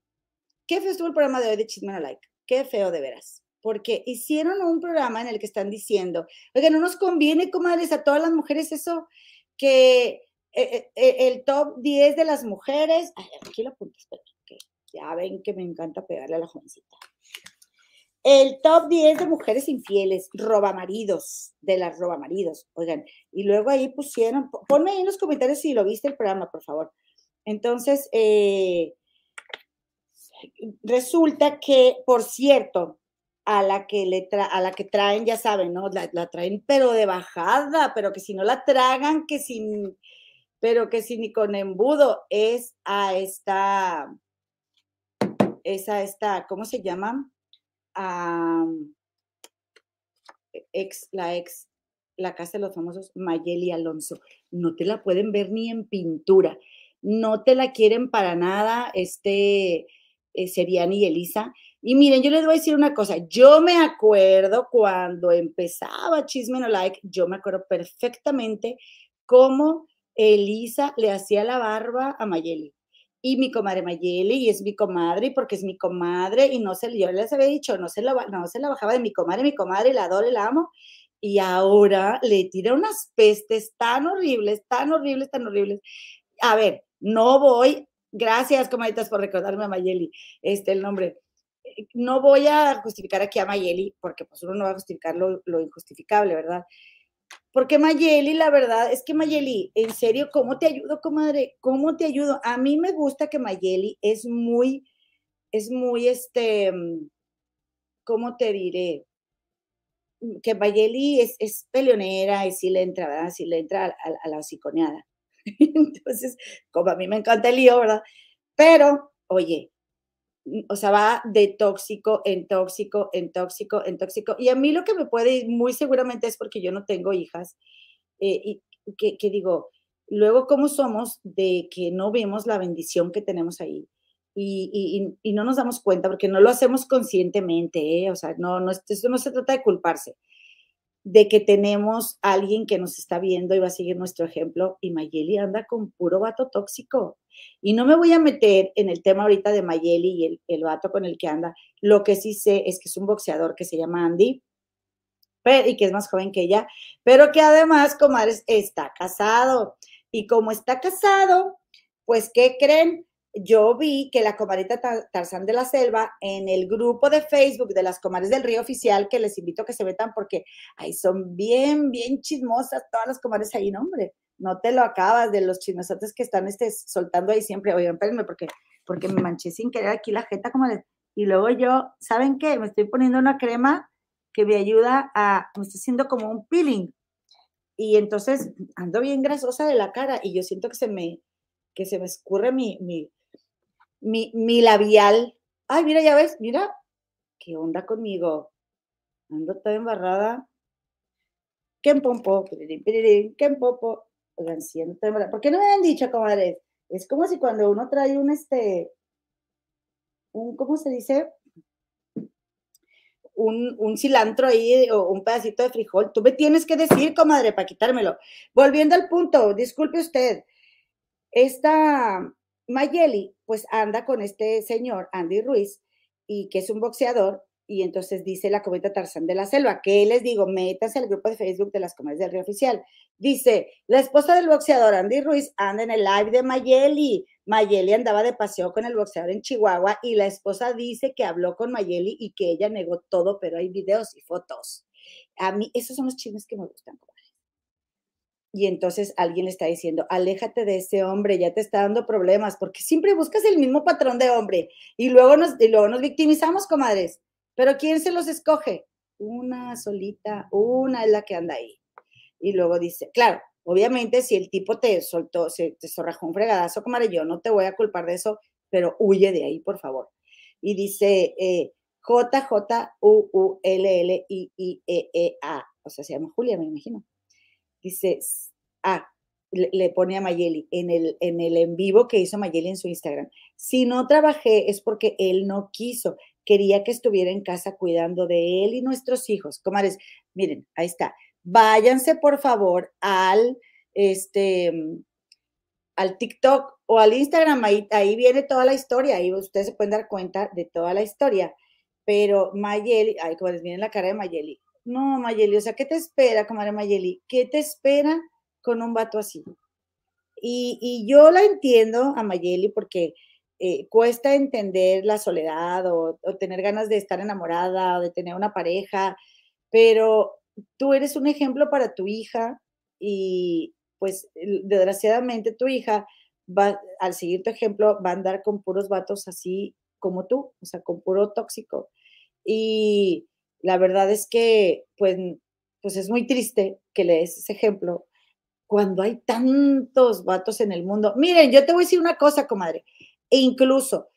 A: qué feo estuvo el programa de hoy de Chisme No Like. Qué feo de veras. Porque hicieron un programa en el que están diciendo, oigan, no nos conviene, comadres, a todas las mujeres eso, que eh, eh, el top 10 de las mujeres, aquí lo apunto, espera, ya ven que me encanta pegarle a la jovencita. El top 10 de mujeres infieles, robamaridos, de las robamaridos, oigan, y luego ahí pusieron, ponme ahí en los comentarios si lo viste el programa, por favor. Entonces, eh, resulta que, por cierto, a la que le a la que traen, ya saben, ¿no? La, la, traen pero de bajada, pero que si no la tragan, que sin, pero que si ni con embudo es a esta, es a esta, ¿cómo se llama? A, ex, la ex, la casa de los famosos, Mayeli Alonso. No te la pueden ver ni en pintura, no te la quieren para nada, este, eh, Seriani y Elisa. Y miren, yo les voy a decir una cosa, yo me acuerdo cuando empezaba Chisme No Like, yo me acuerdo perfectamente cómo Elisa le hacía la barba a Mayeli. Y mi comadre Mayeli, y es mi comadre, porque es mi comadre, y no se, yo les había dicho, no se la, no se la bajaba de mi comadre, mi comadre, la adoro la amo. Y ahora le tira unas pestes tan horribles, tan horribles, tan horribles. A ver, no voy, gracias, comadritas, por recordarme a Mayeli, este, el nombre. Eh, no voy a justificar aquí a Mayeli, porque pues uno no va a justificar lo, lo injustificable, ¿verdad? Porque Mayeli, la verdad es que Mayeli, en serio, ¿cómo te ayudo, comadre? ¿Cómo te ayudo? A mí me gusta que Mayeli es muy, es muy, este, ¿cómo te diré? Que Mayeli es, es peleonera y sí le entra, ¿verdad? Sí le entra a, la hociconeada. *laughs* Entonces, como a mí me encanta el lío, ¿verdad? Pero, oye, o sea, va de tóxico en tóxico, en tóxico, en tóxico. Y a mí lo que me puede ir muy seguramente es porque yo no tengo hijas. Eh, y que, digo, luego cómo somos de que no vemos la bendición que tenemos ahí. Y, y, no nos damos cuenta porque no lo hacemos conscientemente, ¿eh? o sea, no, no, esto no se trata de culparse, de que tenemos a alguien que nos está viendo y va a seguir nuestro ejemplo y Mayeli anda con puro vato tóxico. Y no me voy a meter en el tema ahorita de Mayeli y el, el vato con el que anda. Lo que sí sé es que es un boxeador que se llama Andy y que es más joven que ella, pero que además, comadres, está casado. Y como está casado, pues, ¿qué creen? Yo vi que la comadita Tarzán de la Selva en el grupo de Facebook de las comadres del río oficial, que les invito a que se metan porque ahí son bien, bien chismosas todas las comadres ahí, no, no te lo acabas de los chismosotes que están este, soltando ahí siempre. Oigan, espérenme porque, porque me manché sin querer aquí la jeta Y luego yo, ¿saben qué? Me estoy poniendo una crema que me ayuda a, me estoy haciendo como un peeling. Y entonces ando bien grasosa de la cara y yo siento que se me, que se me escurre mi, mi, mi labial. Ay, mira, ya ves, mira, ¿qué onda conmigo? Ando toda embarrada. ¿Qué pompo? ¿Qué en popo? Oigan, siento ¿Por qué no me han dicho, comadres? Es como si cuando uno trae un, este, un, ¿cómo se dice? Un, un, cilantro ahí o un pedacito de frijol. Tú me tienes que decir, comadre, para quitármelo. Volviendo al punto, disculpe usted. Esta Mayeli, pues anda con este señor, Andy Ruiz, y que es un boxeador, y entonces dice la cometa Tarzán de la Selva, que les digo, métanse al grupo de Facebook de las cometas del Río Oficial. Dice, la esposa del boxeador Andy Ruiz anda en el live de Mayeli. Mayeli andaba de paseo con el boxeador en Chihuahua y la esposa dice que habló con Mayeli y que ella negó todo, pero hay videos y fotos. A mí, esos son los chismes que me gustan. Y entonces alguien le está diciendo, aléjate de ese hombre, ya te está dando problemas, porque siempre buscas el mismo patrón de hombre y luego nos, y luego nos victimizamos, comadres. Pero ¿quién se los escoge? Una solita, una es la que anda ahí. Y luego dice, claro, obviamente si el tipo te soltó, se, te zorrajó un fregadazo, comadre, yo no te voy a culpar de eso, pero huye de ahí, por favor. Y dice eh, J, J, U, U, L, L, I, I, E, E, A. O sea, se llama Julia, me imagino. Dice, ah, le, pone a Mayeli en el, en el en vivo que hizo Mayeli en su Instagram. Si no trabajé es porque él no quiso, quería que estuviera en casa cuidando de él y nuestros hijos. Comadres, miren, ahí está. Váyanse por favor al, este, al TikTok o al Instagram, ahí, ahí viene toda la historia, ahí ustedes se pueden dar cuenta de toda la historia. Pero Mayeli, ay, como les viene la cara de Mayeli. No, Mayeli, o sea, ¿qué te espera, comadre Mayeli? ¿Qué te espera con un vato así? Y, yo la entiendo a Mayeli porque eh, cuesta entender la soledad o, o, tener ganas de estar enamorada o de tener una pareja, pero tú eres un ejemplo para tu hija y pues desgraciadamente tu hija va, al seguir tu ejemplo, va a andar con puros vatos así como tú, o sea, con puro tóxico. Y la verdad es que, pues, pues es muy triste que le des ese ejemplo cuando hay tantos vatos en el mundo. Miren, yo te voy a decir una cosa, comadre, e incluso,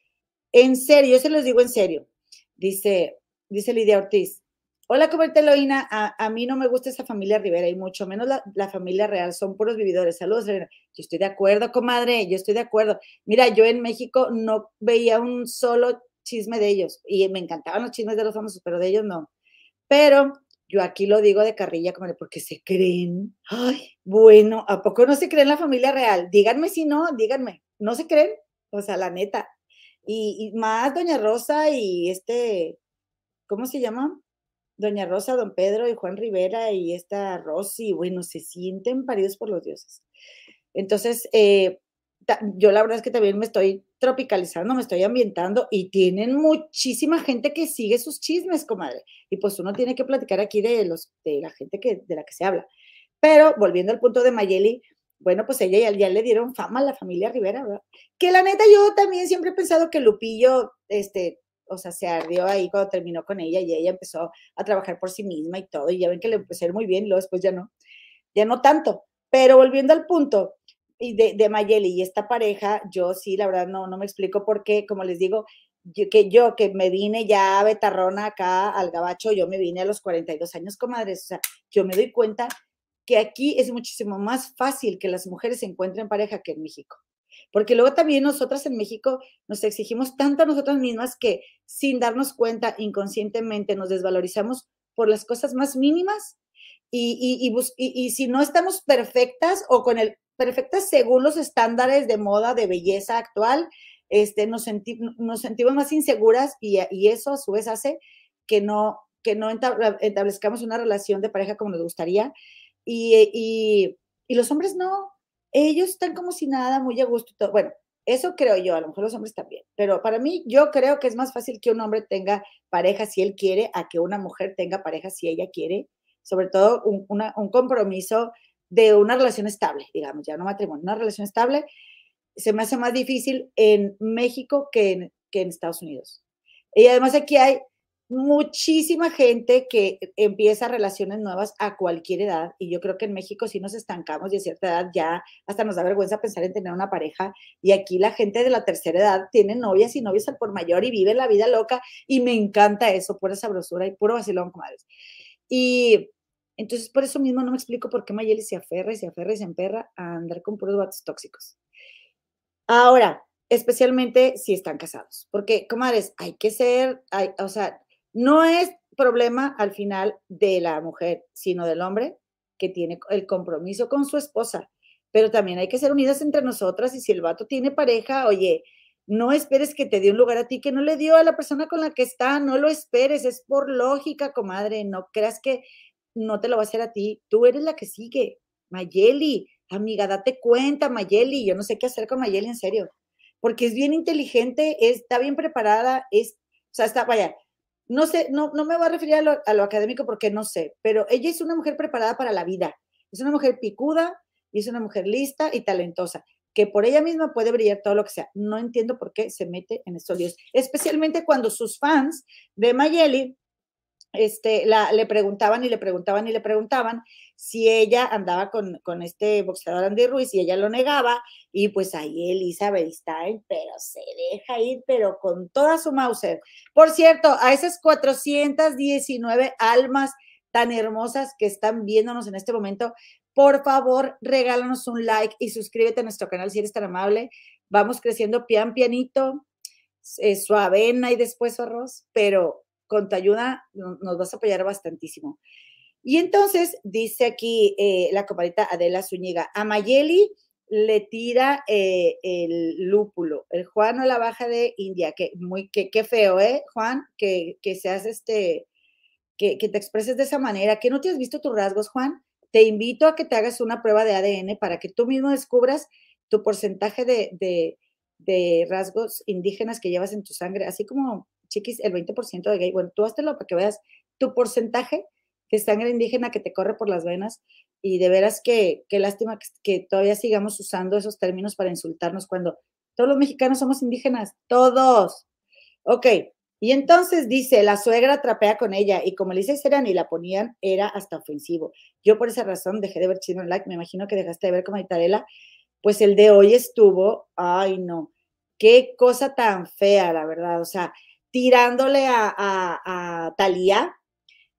A: en serio, yo se los digo en serio, dice, dice Lidia Ortiz, Hola, comadre Eloína. A, mí no me gusta esa familia Rivera y mucho menos la, familia real. Son puros vividores. Saludos, Yo estoy de acuerdo, comadre. Yo estoy de acuerdo. Mira, yo en México no veía un solo chisme de ellos y me encantaban los chismes de los famosos, pero de ellos no. Pero yo aquí lo digo de carrilla, comadre, porque se creen. Ay, bueno, ¿a poco no se creen la familia real? Díganme si no, díganme. ¿No se creen? O sea, la neta. Y, y más Doña Rosa y este, ¿cómo se llama? Doña Rosa, Don Pedro y Juan Rivera y esta Rosy, bueno, se sienten paridos por los dioses. Entonces, eh, yo la verdad es que también me estoy tropicalizando, me estoy ambientando y tienen muchísima gente que sigue sus chismes, comadre. Y pues uno tiene que platicar aquí de, los, de la gente que, de la que se habla. Pero volviendo al punto de Mayeli, bueno, pues ella ya, le dieron fama a la familia Rivera, ¿verdad? Que la neta yo también siempre he pensado que Lupillo, este, o sea, se ardió ahí cuando terminó con ella y ella empezó a trabajar por sí misma y todo, y ya ven que le empezó a ir muy bien y luego después ya no, ya no tanto. Pero volviendo al punto y de, de Mayeli y esta pareja, yo sí, la verdad, no, no me explico por qué, como les digo, que yo que me vine ya a betarrona acá al gabacho, yo me vine a los 42 años, comadres, o sea, yo me doy cuenta que aquí es muchísimo más fácil que las mujeres se encuentren pareja que en México. Porque luego también nosotras en México nos exigimos tanto a nosotras mismas que sin darnos cuenta inconscientemente nos desvalorizamos por las cosas más mínimas y, y, si no estamos perfectas o con el perfectas según los estándares de moda, de belleza actual, este, nos, nos sentimos más inseguras y, eso a su vez hace que no, que no establezcamos una relación de pareja como nos gustaría. y los hombres no, ellos están como si nada, muy a gusto. Bueno, eso creo yo, a lo mejor los hombres también, pero para mí yo creo que es más fácil que un hombre tenga pareja si él quiere a que una mujer tenga pareja si ella quiere, sobre todo un, un compromiso de una relación estable, digamos, ya no matrimonio, una relación estable, se me hace más difícil en México que en, Estados Unidos. Y además aquí hay muchísima gente que empieza relaciones nuevas a cualquier edad y yo creo que en México si nos estancamos y a cierta edad ya hasta nos da vergüenza pensar en tener una pareja y aquí la gente de la tercera edad tiene novias y novios al por mayor y vive la vida loca y me encanta eso, pura sabrosura y puro vacilón, comadres. Y entonces por eso mismo no me explico por qué Mayeli se aferra y se aferra y se emperra a andar con puros vatos tóxicos. Ahora, especialmente si están casados, porque, comadres, hay que ser, hay, o sea, no es problema al final de la mujer, sino del hombre que tiene el compromiso con su esposa. Pero también hay que ser unidas entre nosotras y si el vato tiene pareja, oye, no esperes que te dé un lugar a ti que no le dio a la persona con la que está, no lo esperes, es por lógica, comadre, no creas que no te lo va a hacer a ti, tú eres la que sigue. Mayeli, amiga, date cuenta, Mayeli, yo no sé qué hacer con Mayeli en serio, porque es bien inteligente, está bien preparada, es, o sea, está, vaya, no sé, no, no me voy a referir a lo, académico porque no sé, pero ella es una mujer preparada para la vida, es una mujer picuda y es una mujer lista y talentosa, que por ella misma puede brillar todo lo que sea. No entiendo por qué se mete en estos líos, especialmente cuando sus fans de Mayeli este, la, le preguntaban y le preguntaban y le preguntaban si ella andaba con, con, este boxeador Andy Ruiz y ella lo negaba y pues ahí Elizabeth Stein, pero se deja ir, pero con toda su Mauser. Por cierto, a esas 419 almas tan hermosas que están viéndonos en este momento, por favor, regálanos un like y suscríbete a nuestro canal si eres tan amable. Vamos creciendo pian pianito, eh, su avena y después arroz, pero con tu ayuda nos vas a apoyar bastantísimo. Y entonces dice aquí eh, la comadita Adela Zúñiga, a Mayeli le tira eh, el lúpulo, el Juan o la baja de India, que muy, que, feo, ¿eh, Juan? Que, que seas este, que, que, te expreses de esa manera, que no te has visto tus rasgos, Juan. Te invito a que te hagas una prueba de ADN para que tú mismo descubras tu porcentaje de, de, de rasgos indígenas que llevas en tu sangre, así como, chiquis, el 20% de gay. Bueno, tú háztelo para que veas tu porcentaje de sangre indígena que te corre por las venas y de veras que qué lástima que, todavía sigamos usando esos términos para insultarnos cuando todos los mexicanos somos indígenas, todos. Ok, y entonces dice, la suegra trapea con ella y como le dice Serán y la ponían, era hasta ofensivo. Yo por esa razón dejé de ver Chino Like, me imagino que dejaste de ver como Itarela, pues el de hoy estuvo, ay no, qué cosa tan fea, la verdad, o sea, tirándole a, a, a Talía,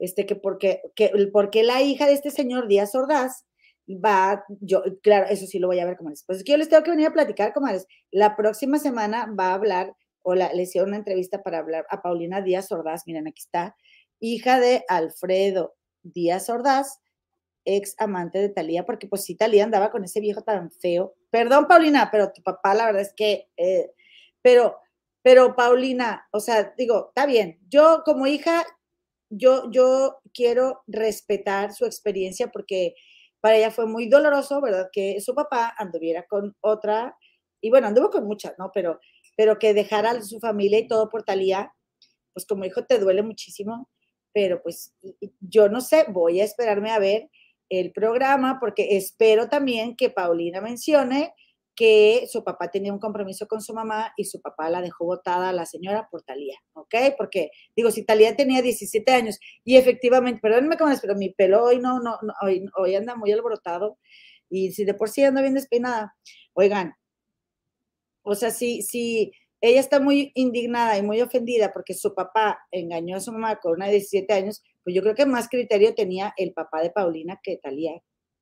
A: este, que porque, que, porque la hija de este señor Díaz Ordaz va, yo, claro, eso sí lo voy a ver, comadres. Pues es que yo les tengo que venir a platicar, comadres. La próxima semana va a hablar, o la, le hicieron una entrevista para hablar a Paulina Díaz Ordaz, miren, aquí está, hija de Alfredo Díaz Ordaz, ex amante de Talía, porque pues sí, Talía andaba con ese viejo tan feo. Perdón, Paulina, pero tu papá, la verdad es que, eh, pero, pero Paulina, o sea, digo, está bien, yo como hija, yo, yo quiero respetar su experiencia porque para ella fue muy doloroso, ¿verdad? Que su papá anduviera con otra, y bueno, anduvo con muchas, ¿no? Pero, pero que dejara a su familia y todo por Talía, pues como hijo te duele muchísimo, pero pues yo no sé, voy a esperarme a ver el programa porque espero también que Paulina mencione que su papá tenía un compromiso con su mamá y su papá la dejó botada a la señora por Talía, ¿ok? Porque, digo, si Talía tenía 17 años y efectivamente, perdónenme cómo pero mi pelo hoy no, no, hoy, hoy, anda muy alborotado y si de por sí anda bien despeinada, oigan, o sea, si, si ella está muy indignada y muy ofendida porque su papá engañó a su mamá con una de 17 años, pues yo creo que más criterio tenía el papá de Paulina que Talía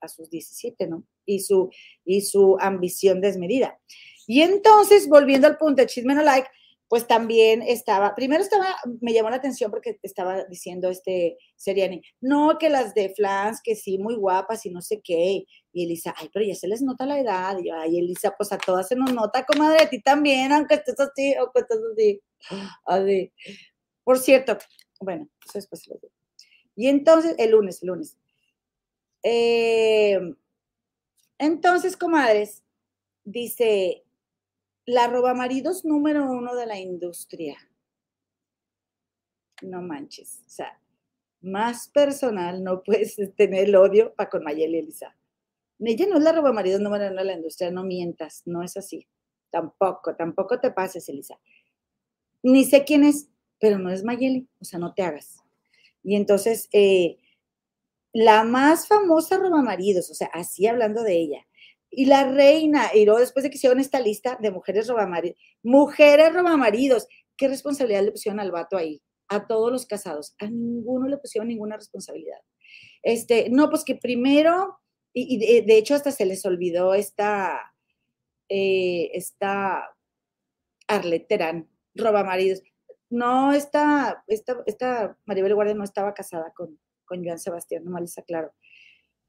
A: a sus 17, ¿no? Y su, y su ambición desmedida. Y entonces, volviendo al punto de Chisme No Like, pues también estaba, primero estaba, me llamó la atención porque estaba diciendo este Seriani, no, que las de Flans, que sí, muy guapas y no sé qué. Y Elisa, ay, pero ya se les nota la edad. Y yo, ay, Elisa, pues a todas se nos nota, comadre, a ti también, aunque estés así o que estés así. así. Por cierto, bueno, eso después lo digo. Y entonces, el lunes, el lunes, eh, entonces, comadres, dice, la roba maridos número uno de la industria. No manches, o sea, más personal no puedes *laughs* tener el odio para con Mayeli Elisa. Ella no es la roba maridos número uno de la industria, no mientas, no es así. Tampoco, tampoco te pases, Elisa. Ni sé quién es, pero no es Mayeli, o sea, no te hagas. Y entonces, eh, la más famosa roba maridos, o sea, así hablando de ella. Y la reina, y luego después de que hicieron esta lista de mujeres robamaridos, mujeres robamaridos, ¿qué responsabilidad le pusieron al vato ahí? A todos los casados, a ninguno le pusieron ninguna responsabilidad. Este, no, pues que primero, y, de, hecho hasta se les olvidó esta, eh, esta Arlet Terán, roba maridos. No, esta, esta, esta Maribel Guardia no estaba casada con, con Joan Sebastián, no les aclaro.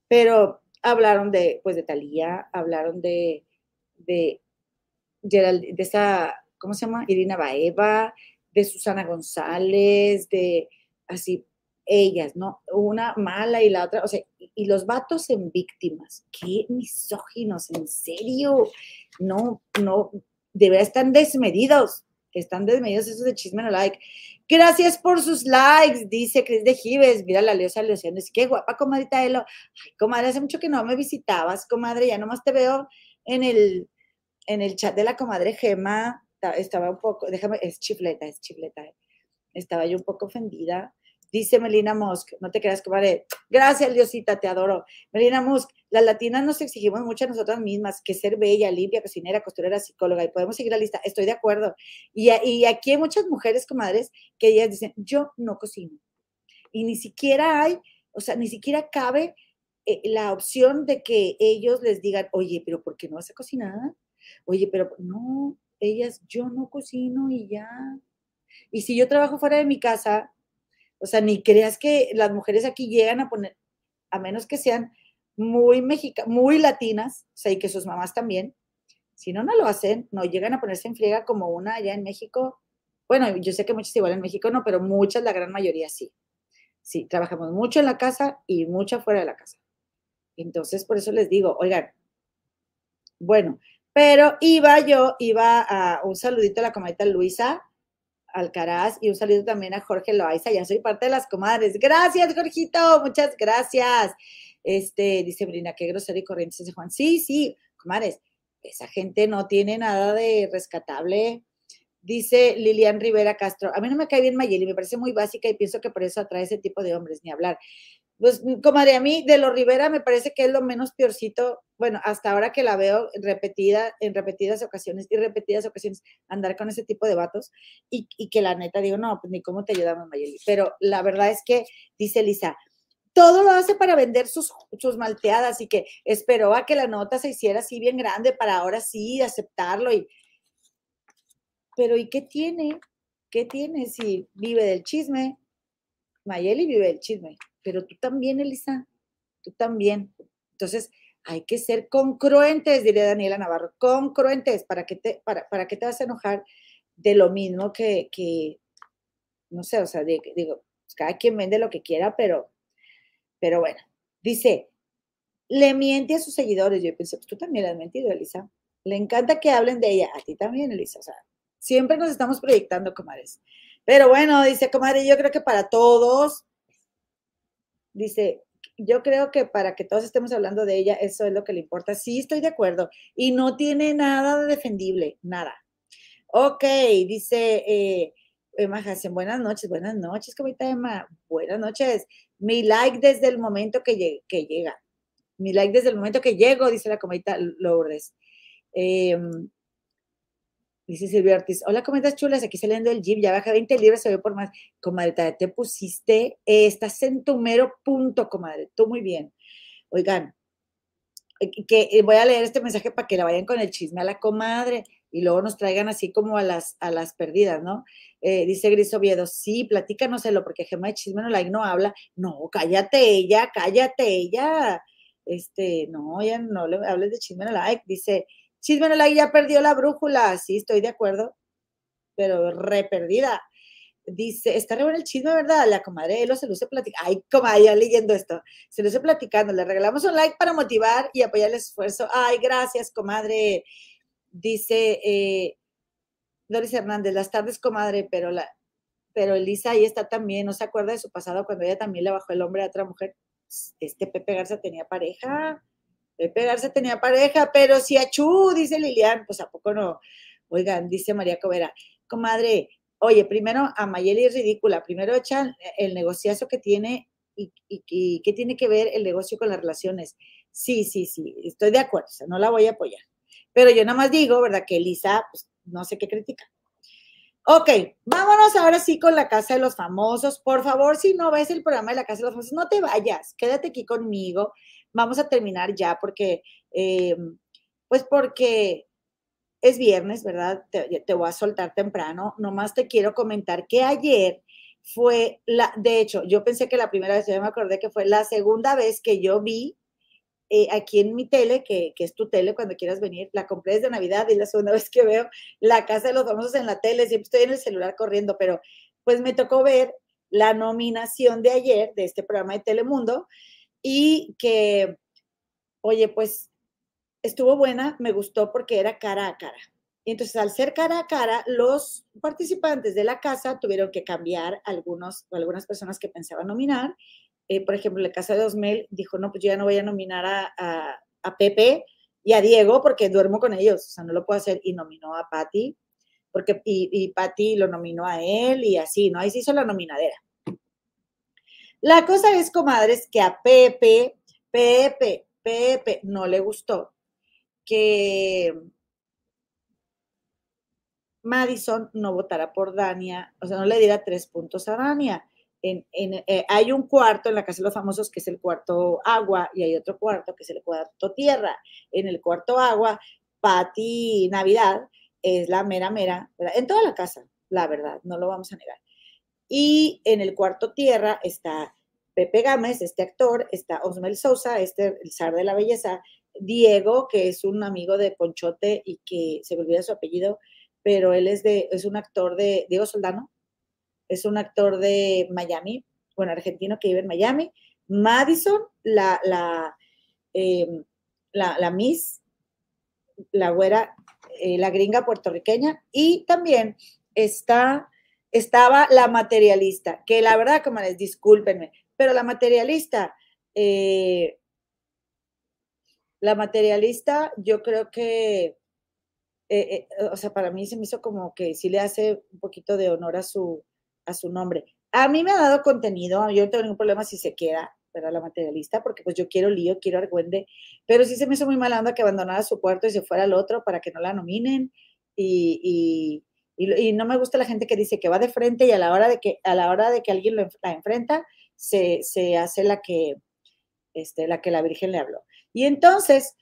A: Pero hablaron de, pues, de Talía, hablaron de, de, de, esa, ¿cómo se llama? Irina Baeva, de Susana González, de así, ellas, ¿no? Una mala y la otra, o sea, y los vatos en víctimas, qué misóginos, en serio, no, no, de verdad están desmedidos, están desmedidos esos de chisme no like. Gracias por sus likes, dice Cris de Gives. Mira la Leosa Leociano, es que guapa, comadita Elo. Ay, comadre, hace mucho que no me visitabas, comadre, ya nomás te veo en el, en el chat de la comadre Gema. Estaba un poco, déjame, es chifleta, es chifleta. Estaba yo un poco ofendida Dice Melina Musk, no te creas, comadre. Gracias, Diosita, te adoro. Melina Musk, las latinas nos exigimos mucho a nosotras mismas, que ser bella, limpia, cocinera, costurera, psicóloga, y podemos seguir la lista. Estoy de acuerdo. Y, y aquí hay muchas mujeres, comadres, que ellas dicen, yo no cocino. Y ni siquiera hay, o sea, ni siquiera cabe eh, la opción de que ellos les digan, oye, pero ¿por qué no vas a cocinar? Oye, pero no, ellas, yo no cocino y ya. Y si yo trabajo fuera de mi casa, o sea, ni creas que las mujeres aquí llegan a poner, a menos que sean muy mexicanas, muy latinas, o sea, y que sus mamás también, si no, no lo hacen, no llegan a ponerse en friega como una allá en México. Bueno, yo sé que muchas igual en México no, pero muchas, la gran mayoría sí. Sí, trabajamos mucho en la casa y mucho fuera de la casa. Entonces, por eso les digo, oigan, bueno, pero iba yo, iba a un saludito a la comadita Luisa Alcaraz y un saludo también a Jorge Loaiza, ya soy parte de las comadres. Gracias, Jorgito, muchas gracias. Este, dice Brina, qué grosero y corriente dice Juan. Sí, sí, comadres, esa gente no tiene nada de rescatable. Dice Lilian Rivera Castro, a mí no me cae bien Mayeli, me parece muy básica y pienso que por eso atrae ese tipo de hombres, ni hablar. Pues, comadre, a mí de los Rivera me parece que es lo menos peorcito, bueno, hasta ahora que la veo repetida, en repetidas ocasiones y repetidas ocasiones, andar con ese tipo de vatos y, que la neta digo, no, pues ni cómo te ayudamos, Mayeli. Pero la verdad es que, dice Lisa, todo lo hace para vender sus, sus malteadas y que esperó a que la nota se hiciera así bien grande para ahora sí aceptarlo y... Pero ¿y qué tiene? ¿Qué tiene si vive del chisme? Mayeli vive del chisme pero tú también, Elisa, tú también. Entonces, hay que ser congruentes, diría Daniela Navarro, congruentes, ¿para qué te, para, para qué te vas a enojar de lo mismo que, que no sé, o sea, digo, pues, cada quien vende lo que quiera, pero, pero bueno, dice, le miente a sus seguidores. Yo pensé, pues tú también le has mentido, Elisa. Le encanta que hablen de ella, a ti también, Elisa. O sea, siempre nos estamos proyectando, comadres. Pero bueno, dice, comadre, yo creo que para todos dice, yo creo que para que todos estemos hablando de ella, eso es lo que le importa. Sí, estoy de acuerdo. Y no tiene nada de defendible, nada. Ok, dice eh, Emma Hassen, buenas noches, buenas noches, comita Emma, buenas noches. Mi like desde el momento que, que llega. Mi like desde el momento que llego, dice la comita Lourdes. Eh, Dice Silvia Ortiz, hola, ¿cómo estás, chulas? Aquí saliendo del gym, ya baja 20 libras, se ve por más. Comadre, te pusiste, estás en tu mero punto, comadre, tú muy bien. Oigan, eh, que eh, voy a leer este mensaje para que la vayan con el chisme a la comadre y luego nos traigan así como a las, a las perdidas, ¿no? Eh, dice Gris Oviedo, sí, platícanoselo, porque Gema de Chisme no, la no habla. No, cállate ella, cállate ella. Este, no, ya no le hables de Chisme no like. Dice Chisme no ya perdió la brújula. Sí, estoy de acuerdo, pero re perdida. Dice, está re bueno el chisme, ¿verdad? La comadre Elo se luce platicando. Ay, comadre, ya leyendo esto. Se luce platicando. Le regalamos un like para motivar y apoyar el esfuerzo. Ay, gracias, comadre. Dice eh, Doris Hernández, las tardes, comadre, pero la, pero Elisa ahí está también, no se acuerda de su pasado cuando ella también le bajó el hombre a otra mujer. Este Pepe Garza tenía pareja. Pepe Garza tenía pareja, pero si achú, dice Lilian, pues a poco no. Oigan, dice María Covera, comadre, oye, primero a Mayeli es ridícula, primero echan el negociazo que tiene y, qué tiene que ver el negocio con las relaciones. Sí, sí, sí, estoy de acuerdo, o sea, no la voy a apoyar. Pero yo nada más digo, ¿verdad? Que Elisa, pues no sé qué critica. Ok, vámonos ahora sí con la Casa de los Famosos. Por favor, si no ves el programa de la Casa de los Famosos, no te vayas, quédate aquí conmigo vamos a terminar ya porque, eh, pues porque es viernes, ¿verdad? Te, voy a soltar temprano. Nomás te quiero comentar que ayer fue la, de hecho, yo pensé que la primera vez, yo me acordé que fue la segunda vez que yo vi eh, aquí en mi tele, que, que, es tu tele cuando quieras venir, la compré desde Navidad y la segunda vez que veo la casa de los famosos en la tele, siempre estoy en el celular corriendo, pero pues me tocó ver la nominación de ayer de este programa de Telemundo y que, oye, pues estuvo buena, me gustó porque era cara a cara. Y entonces, al ser cara a cara, los participantes de la casa tuvieron que cambiar algunos, algunas personas que pensaban nominar. Eh, por ejemplo, la casa de Osmel dijo, no, pues yo ya no voy a nominar a, a, Pepe y a Diego porque duermo con ellos, o sea, no lo puedo hacer. Y nominó a Patty, porque, y, y Patty lo nominó a él y así, ¿no? Ahí se hizo la nominadera. La cosa es, comadres, que a Pepe, Pepe, Pepe no le gustó que Madison no votara por Dania, o sea, no le diera tres puntos a Dania. eh, hay un cuarto en la casa de los famosos que es el cuarto agua y hay otro cuarto que es el cuarto tierra. En el cuarto agua, Pati Navidad es la mera mera, en toda la casa, la verdad, no lo vamos a negar. Y en el cuarto tierra está Pepe Gámez, este actor, está Osmel Sousa, este el zar de la belleza, Diego, que es un amigo de Ponchote y que se me olvida su apellido, pero él es de, es un actor de Diego Soldano, es un actor de Miami, bueno, argentino que vive en Miami. Madison, la, la, em, la, Miss, la güera, eh, la gringa puertorriqueña, y también está, estaba la materialista, que la verdad, como les discúlpenme, pero la materialista, eh, la materialista, yo creo que, eh, o sea, para mí se me hizo como que sí le hace un poquito de honor a su, a su nombre. A mí me ha dado contenido, yo no tengo ningún problema si se queda, ¿verdad? La materialista, porque pues yo quiero lío, quiero argüende, pero sí se me hizo muy mala onda que abandonara su puerto y se fuera al otro para que no la nominen y, no me gusta la gente que dice que va de frente y a la hora de que, a la, hora de que alguien la enfrenta, se, hace la que, este, la que la Virgen le habló. Y entonces,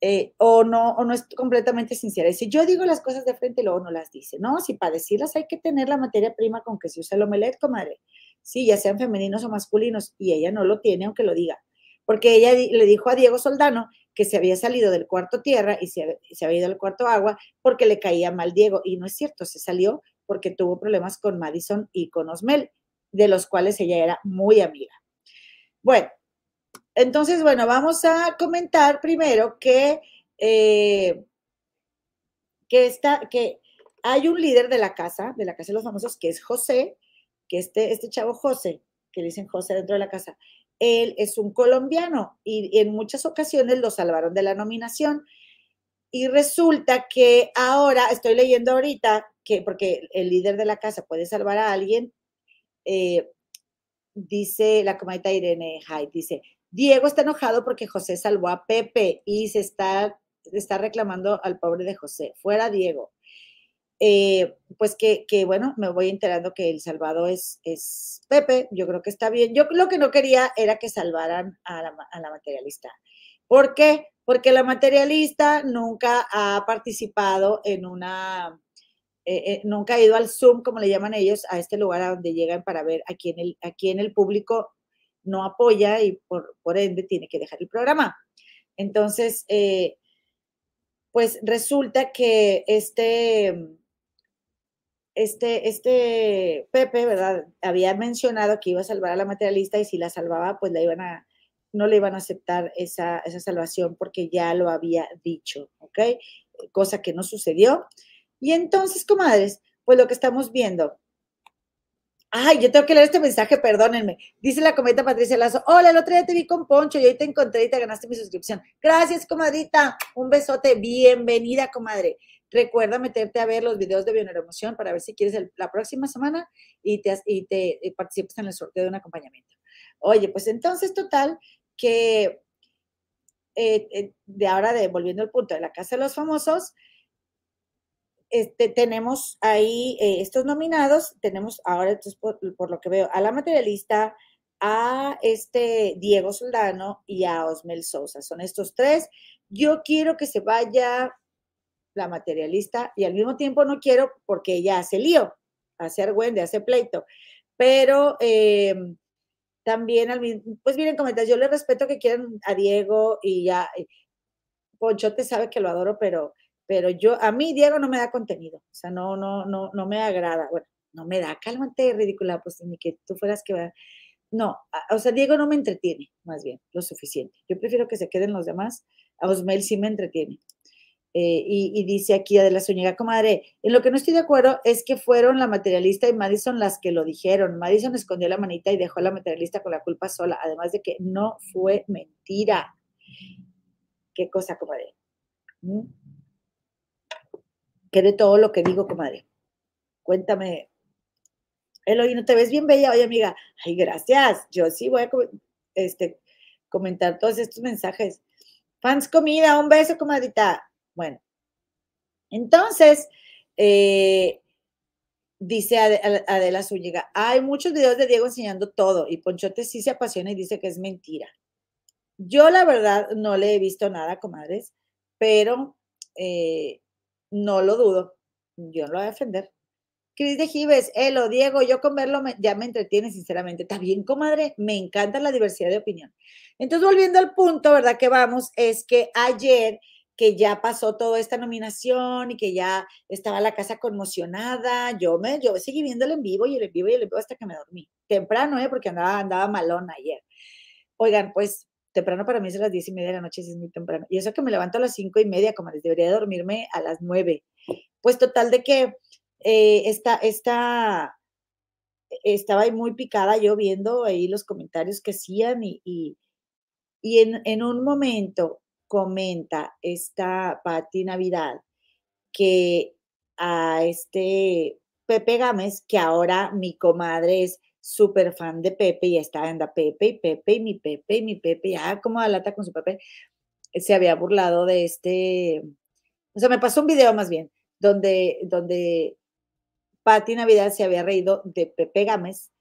A: eh, o, no, o no es completamente sincera. Y si yo digo las cosas de frente, luego no las dice, ¿no? Si para decirlas hay que tener la materia prima con que se usa el omelet, comadre. Sí, ya sean femeninos o masculinos, y ella no lo tiene, aunque lo diga. Porque ella le dijo a Diego Soldano que se había salido del cuarto tierra y se, había ido al cuarto agua porque le caía mal Diego. Y no es cierto, se salió porque tuvo problemas con Madison y con Osmel, de los cuales ella era muy amiga. Bueno, entonces, bueno, vamos a comentar primero que, eh, que, está, que hay un líder de la casa, de la casa de los famosos, que es José, que este, este chavo José, que dicen José dentro de la casa, él es un colombiano y en muchas ocasiones lo salvaron de la nominación. Y resulta que ahora, estoy leyendo ahorita, que porque el líder de la casa puede salvar a alguien, eh, dice la comadita Irene Hyde, dice, Diego está enojado porque José salvó a Pepe y se está, está reclamando al pobre de José. Fuera Diego. Eh, pues que, bueno, me voy enterando que el salvado es, es Pepe, yo creo que está bien. Yo lo que no quería era que salvaran a la, materialista. ¿Por qué? Porque la materialista nunca ha participado en una, eh, eh, nunca ha ido al Zoom, como le llaman ellos, a este lugar a donde llegan para ver a quién el, a quién el público no apoya y por, por ende tiene que dejar el programa. Entonces, pues resulta que este, este, este Pepe, ¿verdad? Había mencionado que iba a salvar a la materialista y si la salvaba, pues la iban a, no le iban a aceptar esa, esa salvación porque ya lo había dicho, ¿ok? Cosa que no sucedió. Y entonces, comadres, pues lo que estamos viendo Ay, yo tengo que leer este mensaje, perdónenme. Dice la cometa Patricia Lazo. Hola, el otro día te vi con Poncho y hoy te encontré y te ganaste mi suscripción. Gracias, comadrita. Un besote. Bienvenida, comadre. Recuerda meterte a ver los videos de Bioneuroemoción para ver si quieres la próxima semana y te, y en el sorteo de un acompañamiento. Oye, pues entonces, total, que eh, eh, de ahora, de, volviendo al punto de la Casa de los Famosos, este, tenemos ahí eh, estos nominados, tenemos ahora, por, lo que veo, a la materialista, a este Diego Soldano y a Osmel Sosa. Son estos tres. Yo quiero que se vaya la materialista y al mismo tiempo no quiero porque ella hace lío, hace argüende, hace pleito. Pero em, también, al pues miren, comentas, yo le respeto que quieran a Diego y ya, eh, Ponchote sabe que lo adoro, pero pero yo, a mí Diego no me da contenido, o sea, no, no, no, no me agrada, bueno, no me da, cálmate, ridícula, pues ni que tú fueras que no, o sea, Diego no me entretiene, más bien, lo suficiente. Yo prefiero que se queden los demás, a Osmel sí me entretiene. Eh, y, dice aquí de la Zúñiga, comadre, en lo que no estoy de acuerdo es que fueron la materialista y Madison las que lo dijeron. Madison escondió la manita y dejó a la materialista con la culpa sola, además de que no fue mentira. ¿Qué cosa, comadre? ¿Mm? que de todo lo que digo, comadre. Cuéntame. Eloy, ¿no te ves bien bella? Oye, amiga, ay, gracias. Yo sí voy a este, comentar todos estos mensajes. Fans comida, un beso, comadrita. Bueno, entonces, eh, dice Adela Zúñiga, hay muchos videos de Diego enseñando todo y Ponchote sí se apasiona y dice que es mentira. Yo la verdad no le he visto nada, comadres, pero eh, no lo dudo. Yo no lo voy a defender. Cris de Gives, Elo, Diego, yo con verlo ya me entretiene, sinceramente. Está bien, comadre, me encanta la diversidad de opinión. Entonces, volviendo al punto, ¿verdad? Que vamos, es que ayer que ya pasó toda esta nominación y que ya estaba la casa conmocionada, yo me, yo seguí viéndolo en vivo y en vivo y el en vivo hasta que me dormí. Temprano, ¿eh? Porque andaba, andaba malón ayer. Oigan, pues temprano para mí es a las diez y media de la noche, es muy temprano. Y eso que me levanto a las cinco y media, como les debería dormirme a las nueve. Pues total de que eh, esta, esta, estaba ahí muy picada yo viendo ahí los comentarios que hacían y, y, en, en, un momento comenta esta Patti Navidad que a este Pepe Gámez, que ahora mi comadre es súper fan de Pepe y está en la Pepe y Pepe y mi Pepe y mi Pepe, ya como alata con su Pepe, se había burlado de este, o sea, me pasó un video más bien, donde, donde Navidad se había reído de Pepe Gámez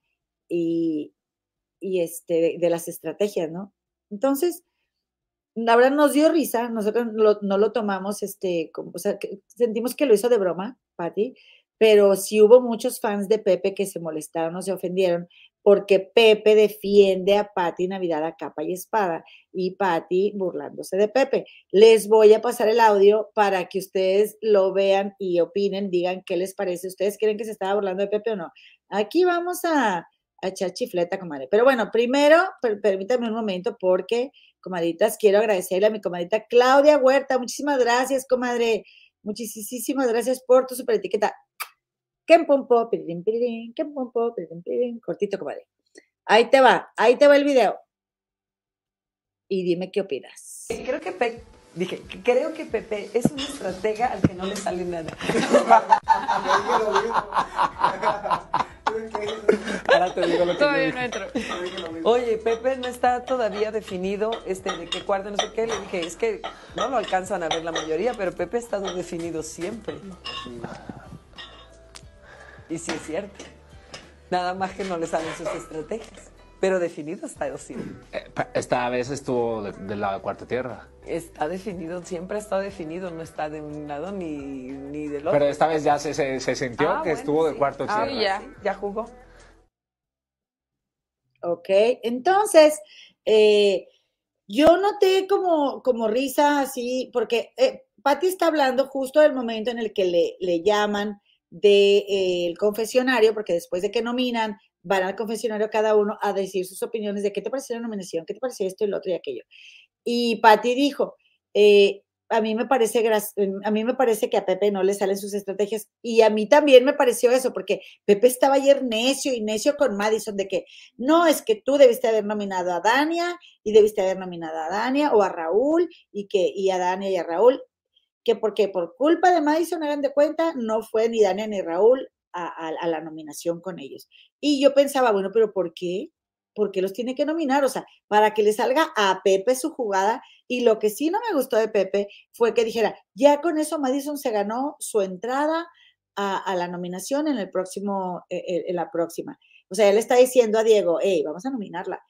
A: y, y este, de, las estrategias, ¿no? Entonces, la verdad nos dio risa, nosotros no lo tomamos, este, como, o sea, sentimos que lo hizo de broma, Patti, pero sí hubo muchos fans de Pepe que se molestaron o se ofendieron porque Pepe defiende a Patti Navidad a capa y espada y Patti burlándose de Pepe. Les voy a pasar el audio para que ustedes lo vean y opinen, digan qué les parece. ¿Ustedes creen que se estaba burlando de Pepe o no? Aquí vamos a, a echar chifleta, comadre. Pero bueno, primero, permítanme un momento porque, comadritas, quiero agradecerle a mi comadrita Claudia Huerta. Muchísimas gracias, comadre. Muchísimas gracias por tu super etiqueta. Cortito, comadre. Ahí te va, ahí te va el video. Y dime qué opinas.
B: Creo que Pepe, dije, creo que Pepe es un estratega al que no le sale nada. *laughs* Ahora te digo lo que Todavía no entro. Oye, Pepe no está todavía definido este de qué cuarto, no sé qué. Le dije, es que no lo alcanzan a ver la mayoría, pero Pepe ha estado definido siempre. Y sí es cierto. Nada más que no le salen sus estrategias. Pero definido está
C: eh, Esta vez estuvo de, la cuarta tierra.
B: Está definido, siempre estado definido, no está de un lado ni, ni del otro.
C: Pero esta vez ya se, se, sintió ah, que estuvo de cuarto
B: ah, tierra. ya, ya jugó.
A: Ok, entonces, eh, yo noté como, como risa así, porque eh, Patti está hablando justo del momento en el que le, le llaman del eh, confesionario, porque después de que nominan, van al confesionario cada uno a decir sus opiniones de qué te pareció la nominación, qué te pareció esto y lo otro y aquello. Y Patti dijo, eh, a mí me parece a mí me parece que a Pepe no le salen sus estrategias y a mí también me pareció eso porque Pepe estaba ayer necio y necio con Madison de que no es que tú debiste haber nominado a Dania y debiste haber nominado a Dania o a Raúl y que y a Dania y a Raúl que porque por culpa de Madison, hagan de cuenta, no fue ni Dania ni Raúl a, la nominación con ellos. Y yo pensaba, bueno, pero ¿por qué? ¿Por qué los tiene que nominar? O sea, para que le salga a Pepe su jugada. Y lo que sí no me gustó de Pepe fue que dijera, ya con eso Madison se ganó su entrada a, la nominación en el próximo, e, e, en la próxima. O sea, él está diciendo a Diego, hey, vamos a nominarla.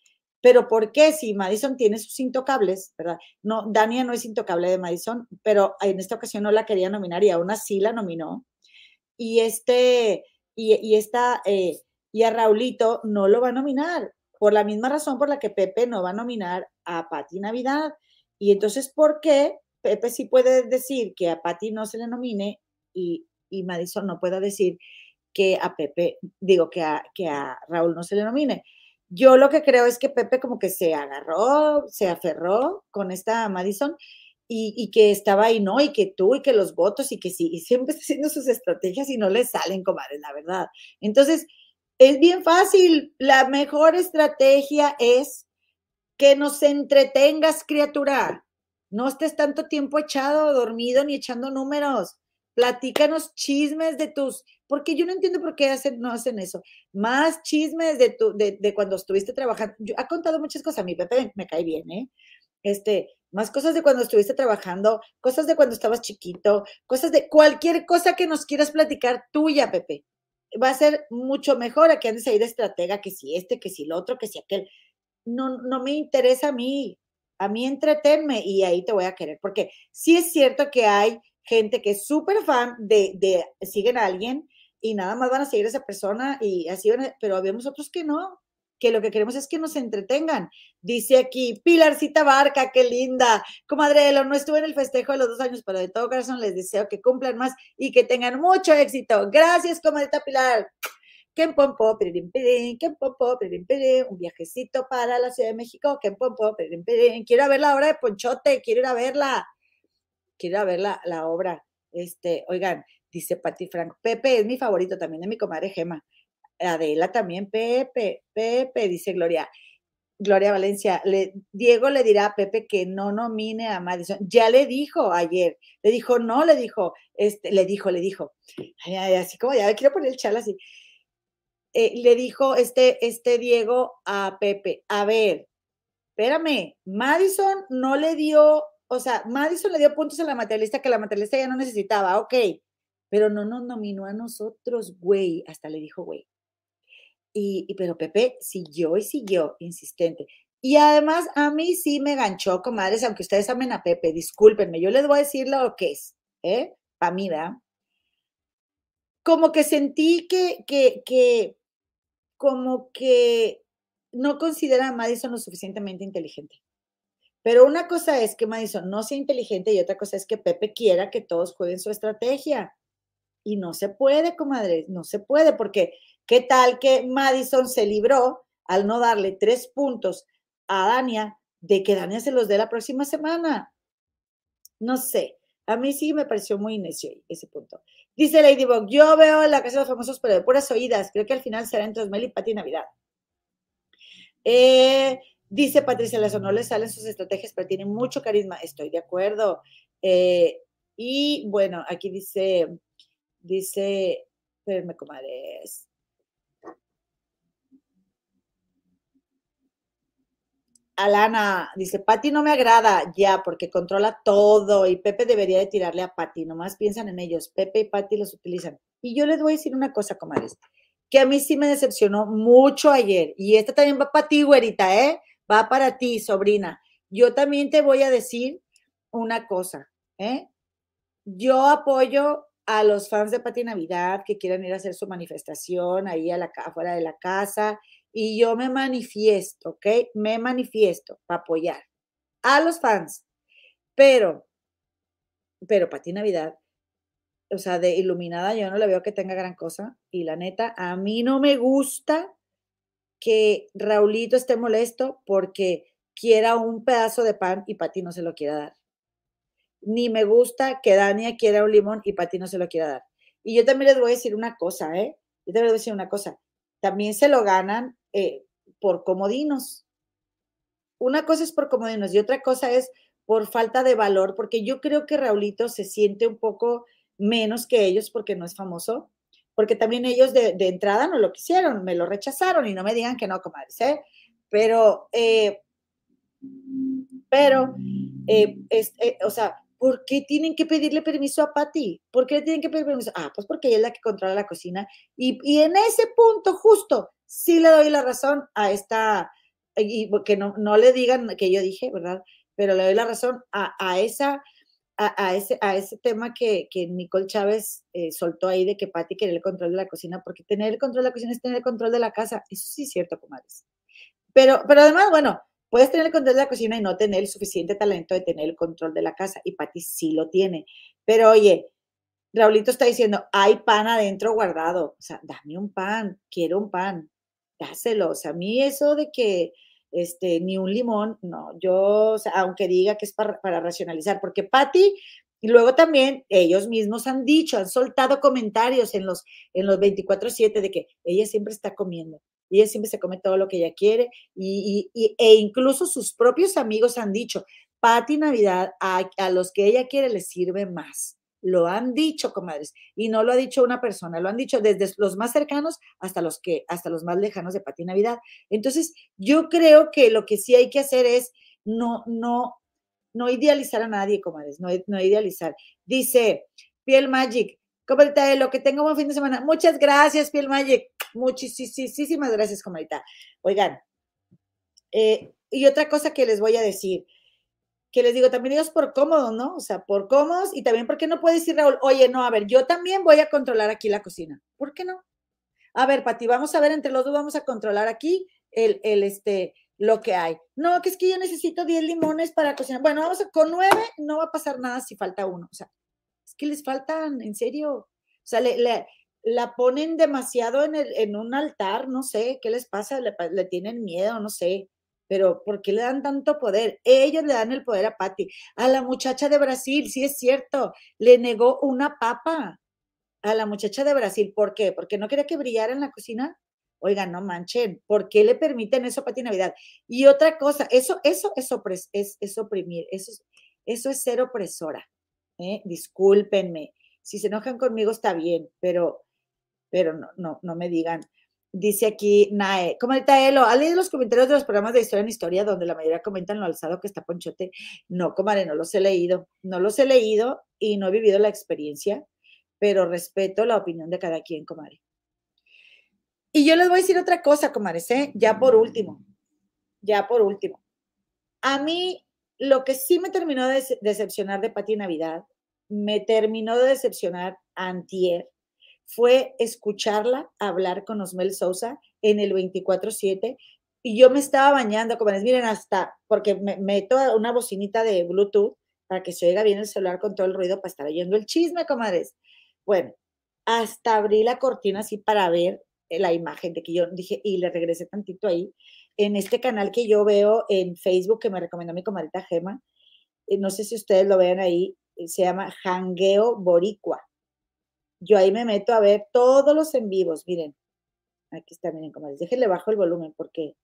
A: Pero ¿por qué si Madison tiene sus intocables, verdad? No, Dania no es intocable de Madison, pero en esta ocasión no la quería nominar y aún así la nominó. Y este, y, esta, eh, y a Raulito no lo va a nominar, por la misma razón por la que Pepe no va a nominar a Patti Navidad. Y entonces, ¿por qué Pepe sí puede decir que a Patti no se le nomine y, y Madison no pueda decir que a Pepe, digo, que a, que a Raúl no se le nomine? Yo lo que creo es que Pepe como que se agarró, se aferró con esta Madison y, que estaba ahí, ¿no? Y que tú y que los votos y que sí, y siempre está haciendo sus estrategias y no le salen, comadre, la verdad. Entonces, es bien fácil. La mejor estrategia es que nos entretengas, criatura. No estés tanto tiempo echado, dormido, ni echando números. Platícanos chismes de tus porque yo no entiendo por qué hacen, no hacen eso. Más chismes de, tu, de, de cuando estuviste trabajando. Yo, ha contado muchas cosas, a mi Pepe me, cae bien, ¿eh? Este, más cosas de cuando estuviste trabajando, cosas de cuando estabas chiquito, cosas de cualquier cosa que nos quieras platicar tuya, Pepe. va a ser mucho mejor a que andes ahí de estratega, que si este, que si el otro, que si aquel. No, no me interesa a mí, a mí entretenme y ahí te voy a querer, porque sí es cierto que hay gente que es súper fan de, de, siguen a alguien y nada más van a seguir a esa persona y así pero habemos otros que no, que lo que queremos es que nos entretengan. Dice aquí, Pilarcita Barca, qué linda. Comadrelo, no estuve en el festejo de los dos años, pero de todo corazón les deseo que cumplan más y que tengan mucho éxito. Gracias, comadrita Pilar. Ken Pompo, pirin, pirin, Ken Pompo, pirin, pirin, un viajecito para la Ciudad de México, Ken Pompo, pirin. Quiero ver la obra de Ponchote, quiero ir a verla. Quiero ir a ver la, la obra. Este, oigan, dice Patti Frank, Pepe es mi favorito también de mi comadre Gema. Adela también, Pepe, Pepe, dice Gloria. Gloria Valencia, le, Diego le dirá a Pepe que no nomine a Madison. Ya le dijo ayer, le dijo, no, le dijo, este, le dijo, le dijo, así como ya quiero poner el chal así. Eh, le dijo este, este Diego a Pepe, a ver, espérame, Madison no le dio, o sea, Madison le dio puntos a la materialista que la materialista ya no necesitaba, ok, pero no nos nominó a nosotros, güey, hasta le dijo, güey. Y, pero Pepe siguió y siguió, insistente. Y además a mí sí me ganchó, comadres, aunque ustedes amen a Pepe, discúlpenme, yo les voy a decir lo que es, ¿eh? Para mí, ¿verdad? Como que sentí que, que, que, como que no considera a Madison lo suficientemente inteligente. Pero una cosa es que Madison no sea inteligente y otra cosa es que Pepe quiera que todos jueguen su estrategia. Y no se puede, comadres, no se puede, porque ¿Qué tal que Madison se libró al no darle tres puntos a Dania de que Dania se los dé la próxima semana? No sé. A mí sí me pareció muy necio ese punto. Dice Ladybug, yo veo la Casa de los Famosos, pero de puras oídas. Creo que al final será entre Osmel y Navidad. Eh, dice Patricia Lazo, no le salen sus estrategias, pero tiene mucho carisma. Estoy de acuerdo. Eh, y bueno, aquí dice, dice, espérenme, comadres. Alana dice, Patti no me agrada ya porque controla todo y Pepe debería de tirarle a Patti, nomás piensan en ellos, Pepe y Patti los utilizan. Y yo les voy a decir una cosa, comadres, que a mí sí me decepcionó mucho ayer y esta también va para ti, güerita, ¿eh? Va para ti, sobrina. Yo también te voy a decir una cosa, ¿eh? Yo apoyo a los fans de Pati Navidad que quieran ir a hacer su manifestación ahí a la, afuera de la casa y yo me manifiesto, ¿ok? Me manifiesto para apoyar a los fans, pero, pero Pati Navidad, o sea, de iluminada yo no le veo que tenga gran cosa y la neta, a mí no me gusta que Raulito esté molesto porque quiera un pedazo de pan y Pati no se lo quiera dar. Ni me gusta que Dania quiera un limón y Pati no se lo quiera dar. Y yo también les voy a decir una cosa, ¿eh? Yo también les voy a decir una cosa. También se lo ganan eh, por comodinos. Una cosa es por comodinos y otra cosa es por falta de valor, porque yo creo que Raulito se siente un poco menos que ellos porque no es famoso, porque también ellos de, entrada no lo quisieron, me lo rechazaron y no me digan que no, comadres, ¿eh? Pero, eh, pero, eh, o sea, ¿por qué tienen que pedirle permiso a Patty? ¿Por qué le tienen que pedir permiso? Ah, pues porque ella es la que controla la cocina. Y en ese punto, justo, sí le doy la razón a esta, y que no, no le digan que yo dije, ¿verdad? Pero le doy la razón a, a esa, a, ese, a ese tema que, que Nicole Chávez eh, soltó ahí de que Patti quería el control de la cocina, porque tener el control de la cocina es tener el control de la casa. Eso sí es cierto, comadres. Pero, pero además, bueno, puedes tener el control de la cocina y no tener el suficiente talento de tener el control de la casa. Y Patti sí lo tiene. Pero oye, Raulito está diciendo, hay pan adentro guardado. O sea, dame un pan, quiero un pan dáselos. A mí eso de que este, ni un limón, no, yo, aunque diga que es para, racionalizar, porque Patti, y luego también ellos mismos han dicho, han soltado comentarios en los, en los 24-7 de que ella siempre está comiendo, ella siempre se come todo lo que ella quiere, y, e incluso sus propios amigos han dicho, Patti Navidad, a, a los que ella quiere les sirve más. Lo han dicho, comadres, y no lo ha dicho una persona, lo han dicho desde los más cercanos hasta los que, hasta los más lejanos de Pati Navidad. Entonces, yo creo que lo que sí hay que hacer es no, no, no idealizar a nadie, comadres, no, no idealizar. Dice Piel Magic, Comadita de lo que tengo buen fin de semana. Muchas gracias, Piel Magic. Muchísimas gracias, comadita. Oigan, eh, y otra cosa que les voy a decir, que les digo, también ellos por cómodos, ¿no? O sea, por cómodos y también porque no puede decir Raúl, oye, no, a ver, yo también voy a controlar aquí la cocina. ¿Por qué no? A ver, Pati, vamos a ver, entre los dos vamos a controlar aquí el, el, este, lo que hay. No, que es que yo necesito 10 limones para cocinar. Bueno, vamos a, con 9 no va a pasar nada si falta uno. O sea, es que les faltan, en serio. O sea, le, la ponen demasiado en, el, en un altar, no sé, ¿qué les pasa? Le, le tienen miedo, no sé pero ¿por qué le dan tanto poder? Ellos le dan el poder a Patty. A la muchacha de Brasil, sí es cierto, le negó una papa a la muchacha de Brasil. ¿Por qué? Porque no quería que brillara en la cocina. Oigan, no manchen, ¿por qué le permiten eso a Pati Navidad? Y otra cosa, eso, eso es, es, es oprimir, eso es, eso es ser opresora. ¿eh? Discúlpenme, si se enojan conmigo está bien, pero, pero no, no, no me digan, Dice aquí Nae, comadita Elo, ¿ha leído los comentarios de los programas de historia en historia donde la mayoría comentan lo alzado que está Ponchote? No, comadre, no los he leído. No los he leído y no he vivido la experiencia, pero respeto la opinión de cada quien, comadre. Y yo les voy a decir otra cosa, comadres, ¿eh? ya por último, ya por último. A mí, lo que sí me terminó de decepcionar de Pati Navidad, me terminó de decepcionar antier, fue escucharla hablar con Osmel Sousa en el 24-7 y yo me estaba bañando, como les miren, hasta porque me meto una bocinita de Bluetooth para que se oiga bien el celular con todo el ruido para estar oyendo el chisme, comadres. Bueno, hasta abrí la cortina así para ver la imagen de que yo dije, y le regresé tantito ahí, en este canal que yo veo en Facebook que me recomendó mi comadita Gema, eh, no sé si ustedes lo vean ahí, eh, se llama Jangueo Boricua yo ahí me meto a ver todos los en vivos. Miren, aquí está, miren, comadres. Déjenle bajo el volumen porque,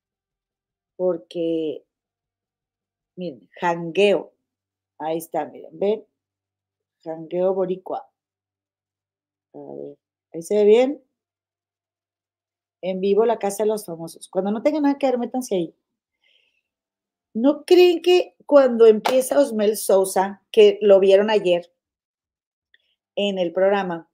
A: porque, miren, jangueo. Ahí está, miren, ven. Jangueo boricua. A ver, ahí se ve bien. En vivo la casa de los famosos. Cuando no tengan nada que ver, métanse ahí. ¿No creen que cuando empieza Osmel Sousa, que lo vieron ayer en el programa,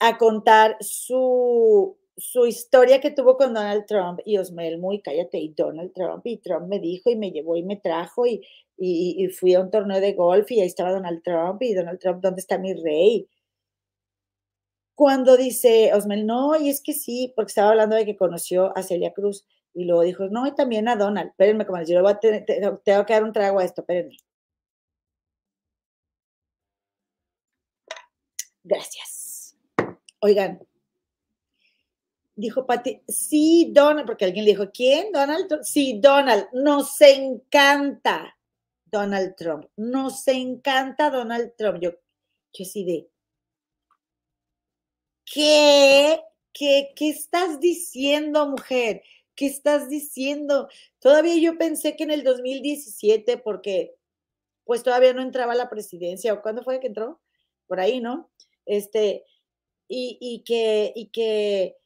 A: a contar su, su historia que tuvo con Donald Trump y Osmel, muy cállate, y Donald Trump, y Trump me dijo y me llevó y me trajo y, y, fui a un torneo de golf y ahí estaba Donald Trump y Donald Trump, ¿dónde está mi rey? Cuando dice Osmel, no, y es que sí, porque estaba hablando de que conoció a Celia Cruz y luego dijo, no, y también a Donald, espérenme, como yo voy a tener, que dar un trago a esto, espérenme. Gracias. Oigan, dijo Pati, sí, Donald, porque alguien le dijo, ¿quién? Donald Sí, Donald, nos encanta Donald Trump, nos encanta Donald Trump. Yo, yo sí de, ¿qué? ¿Qué, ¿Qué estás diciendo, mujer? ¿Qué estás diciendo? Todavía yo pensé que en el 2017, porque pues todavía no entraba a la presidencia, o cuándo fue que entró, por ahí, ¿no? Este, y, que, y que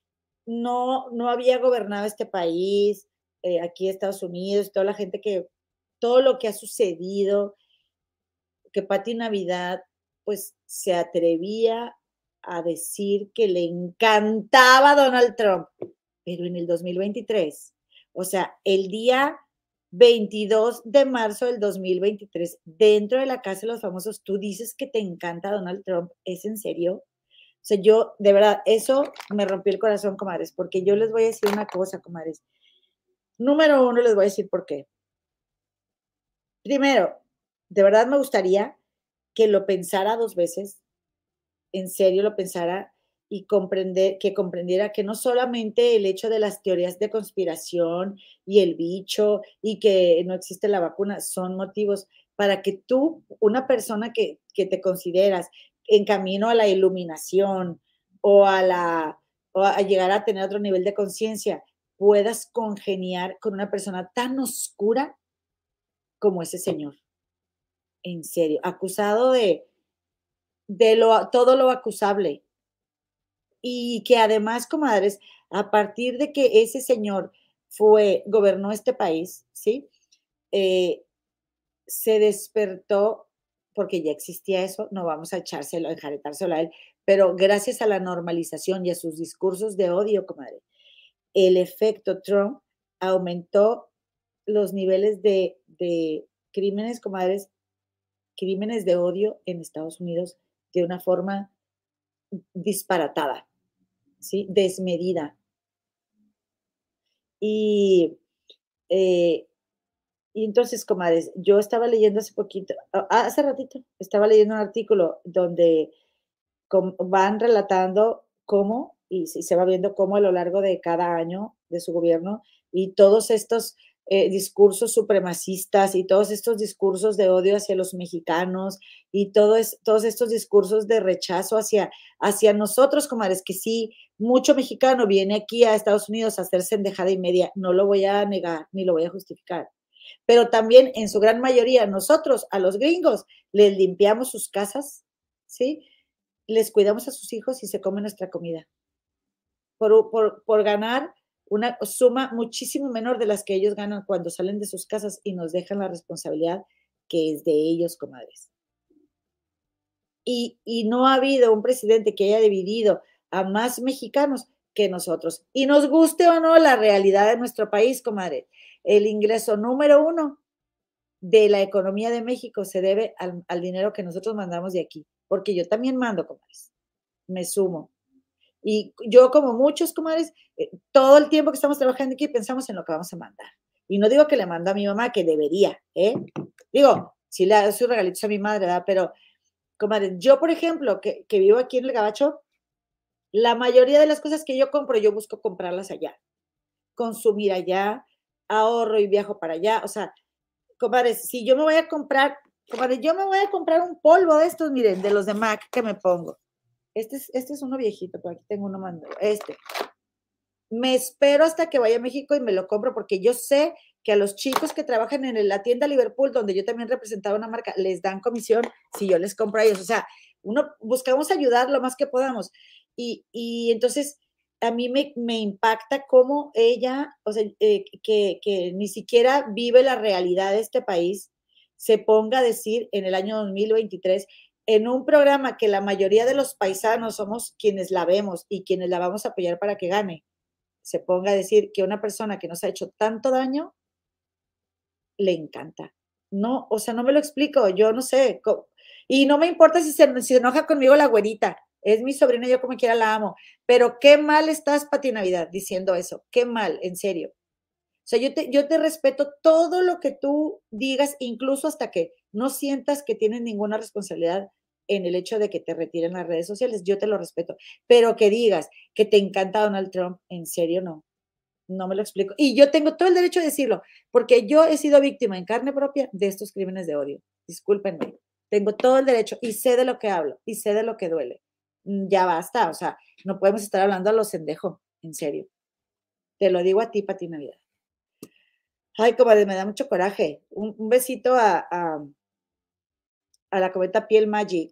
A: no, no había gobernado este país, eh, aquí Estados Unidos, toda la gente que, todo lo que ha sucedido, que Pati Navidad pues se atrevía a decir que le encantaba Donald Trump, pero en el 2023, o sea, el día 22 de marzo del 2023, dentro de la Casa de los Famosos, tú dices que te encanta Donald Trump, ¿es en serio? O sea, yo, de verdad, eso me rompió el corazón, comadres, porque yo les voy a decir una cosa, comadres. Número uno, les voy a decir por qué. Primero, de verdad me gustaría que lo pensara dos veces, en serio lo pensara y comprender, que comprendiera que no solamente el hecho de las teorías de conspiración y el bicho y que no existe la vacuna son motivos para que tú, una persona que, que te consideras en camino a la iluminación o a, la, a llegar a tener otro nivel de conciencia, puedas congeniar con una persona tan oscura como ese señor. En serio, acusado de, de lo, todo lo acusable. Y que además, comadres, a partir de que ese señor fue, gobernó este país, ¿sí? Eh, se despertó porque ya existía eso, no vamos a echárselo, enjaretárselo a él, pero gracias a la normalización y a sus discursos de odio, comadre, el efecto Trump aumentó los niveles de, de crímenes, comadres, crímenes de odio en Estados Unidos de una forma disparatada, ¿sí? Desmedida. Y, eh, y entonces, comadres, yo estaba leyendo hace poquito, hace ratito, estaba leyendo un artículo donde van relatando cómo, y se va viendo cómo a lo largo de cada año de su gobierno y todos estos eh, discursos supremacistas y todos estos discursos de odio hacia los mexicanos y todo todos estos discursos de rechazo hacia, hacia nosotros, comadres, que sí, mucho mexicano viene aquí a Estados Unidos a hacerse endejada y media, no lo voy a negar ni lo voy a justificar. Pero también en su gran mayoría, nosotros, a los gringos, les limpiamos sus casas, ¿sí? Les cuidamos a sus hijos y se come nuestra comida. Por, por, ganar una suma muchísimo menor de las que ellos ganan cuando salen de sus casas y nos dejan la responsabilidad que es de ellos, comadres. Y, y no ha habido un presidente que haya dividido a más mexicanos que nosotros. Y nos guste o no la realidad de nuestro país, comadre, el ingreso número uno de la economía de México se debe al, dinero que nosotros mandamos de aquí, porque yo también mando, comadres. Me sumo. Y yo, como muchos comadres, eh, todo el tiempo que estamos trabajando aquí pensamos en lo que vamos a mandar. Y no digo que le mando a mi mamá, que debería, ¿eh? Digo, si le doy regalitos a mi madre, ¿verdad? Pero, comadre, yo, por ejemplo, que, que vivo aquí en el Gabacho, la mayoría de las cosas que yo compro, yo busco comprarlas allá. Consumir allá, ahorro y viajo para allá. O sea, comadre, si yo me voy a comprar, comadre, yo me voy a comprar un polvo de estos, miren, de los de MAC que me pongo este es, este es uno viejito, pero aquí tengo uno más Este. Me espero hasta que vaya a México y me lo compro porque yo sé que a los chicos que trabajan en la tienda Liverpool, donde yo también representaba una marca, les dan comisión si yo les compro a ellos. O sea, uno buscamos ayudar lo más que podamos. Y, y entonces a mí me, impacta cómo ella, o sea, eh, que, que ni siquiera vive la realidad de este país, se ponga a decir en el año 2023 en un programa que la mayoría de los paisanos somos quienes la vemos y quienes la vamos a apoyar para que gane, se ponga a decir que una persona que nos ha hecho tanto daño, le encanta. No, o sea, no me lo explico, yo no sé. Y no me importa si se, enoja conmigo la güerita, es mi sobrina, yo como quiera la amo, pero qué mal estás, Pati Navidad, diciendo eso, qué mal, en serio. O sea, yo te, respeto todo lo que tú digas, incluso hasta que no sientas que tienes ninguna responsabilidad en el hecho de que te retiren las redes sociales, yo te lo respeto, pero que digas que te encanta Donald Trump, en serio no, no me lo explico. Y yo tengo todo el derecho de decirlo, porque yo he sido víctima en carne propia de estos crímenes de odio. Discúlpenme, tengo todo el derecho y sé de lo que hablo y sé de lo que duele. Mm, ya basta, o sea, no podemos estar hablando a los endejos, en serio. Te lo digo a ti, Pati Navidad. Ay, comadre, me da mucho coraje. Un, besito a, a, la cometa Piel Magic.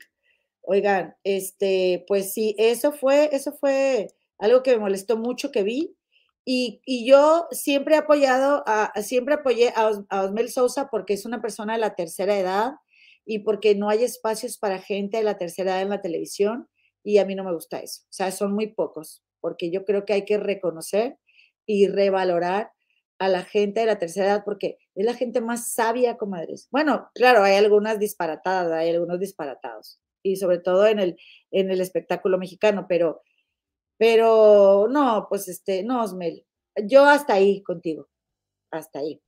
A: Oigan, este, pues sí, eso fue, eso fue algo que me molestó mucho que vi. Y, yo siempre he apoyado, a, siempre apoyé a, a Osmel Sousa porque es una persona de la tercera edad y porque no hay espacios para gente de la tercera edad en la televisión y a mí no me gusta eso. O sea, son muy pocos, porque yo creo que hay que reconocer y revalorar a la gente de la tercera edad porque es la gente más sabia, comadres. Bueno, claro, hay algunas disparatadas, hay algunos disparatados, y sobre todo en el, en el espectáculo mexicano, pero, pero no, pues este, no, Osmel, yo hasta ahí contigo, hasta ahí.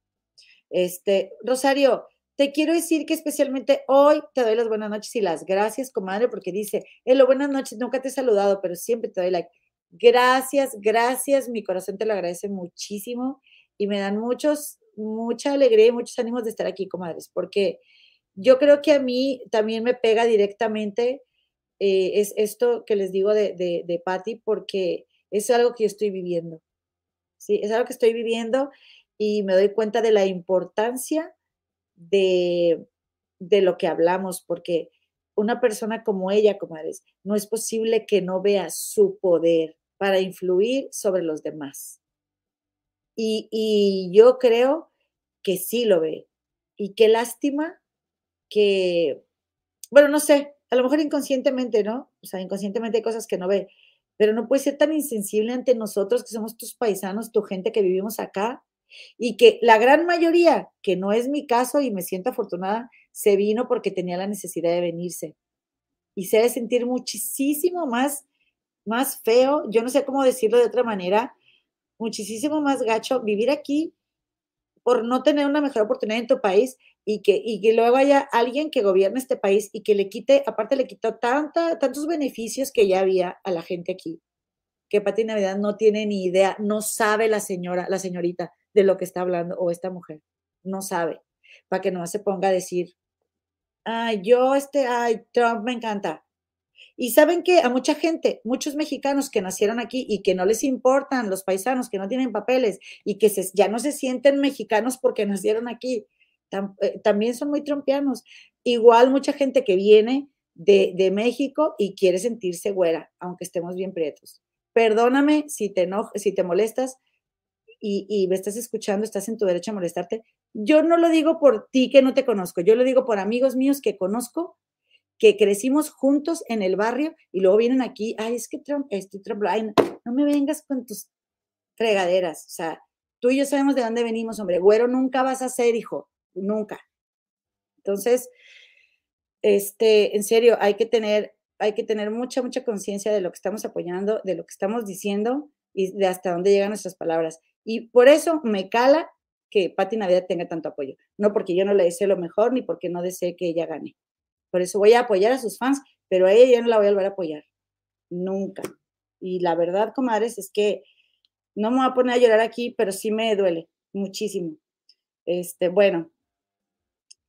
A: Este, Rosario, te quiero decir que especialmente hoy te doy las buenas noches y las gracias, comadre, porque dice, lo buenas noches, nunca te he saludado, pero siempre te doy like. Gracias, gracias, mi corazón te lo agradece muchísimo y me dan muchos, mucha alegría y muchos ánimos de estar aquí, comadres, porque yo creo que a mí también me pega directamente eh, es esto que les digo de, de, de porque es algo que yo estoy viviendo. Sí, es algo que estoy viviendo y me doy cuenta de la importancia de, de lo que hablamos, porque una persona como ella, comadres, no es posible que no vea su poder para influir sobre los demás. Y, yo creo que sí lo ve. Y qué lástima que, bueno, no sé, a lo mejor inconscientemente, ¿no? O sea, inconscientemente hay cosas que no ve, pero no puede ser tan insensible ante nosotros que somos tus paisanos, tu gente que vivimos acá y que la gran mayoría, que no es mi caso y me siento afortunada, se vino porque tenía la necesidad de venirse. Y se debe sentir muchísimo más, más feo, yo no sé cómo decirlo de otra manera, muchísimo más gacho vivir aquí por no tener una mejor oportunidad en tu país y que, y que luego haya alguien que gobierne este país y que le quite, aparte le quitó tanta, tantos beneficios que ya había a la gente aquí, que Pati Navidad no tiene ni idea, no sabe la señora, la señorita de lo que está hablando o esta mujer, no sabe, para que no se ponga a decir, ay, yo este, ay, Trump me encanta. Y saben que a mucha gente, muchos mexicanos que nacieron aquí y que no les importan los paisanos, que no tienen papeles y que ya no se sienten mexicanos porque *laughs* nacieron aquí, eh, también son muy trompianos. Igual mucha gente que viene de, de, México y quiere sentirse güera, aunque estemos bien prietos. Perdóname si te, si te molestas y, me estás escuchando, estás en tu derecho a molestarte. Yo no lo digo por ti que no te conozco, yo lo digo por amigos míos que conozco, que crecimos juntos en el barrio y luego vienen aquí, ay, es que Trump, estoy Trump, no, me vengas con tus fregaderas, o sea, tú y yo sabemos de dónde venimos, hombre, güero nunca vas a ser, hijo, nunca. Entonces, este, en serio, hay que tener, hay que tener mucha, mucha conciencia de lo que estamos apoyando, de lo que estamos diciendo y de hasta dónde llegan nuestras palabras. Y por eso me cala que Patti Navidad tenga tanto apoyo. No porque yo no le desee lo mejor, ni porque no desee que ella gane. Por eso voy a apoyar a sus fans, pero a ella ya no la voy a volver a apoyar. Nunca. Y la verdad, comadres, es que no me voy a poner a llorar aquí, pero sí me duele muchísimo. Este, bueno,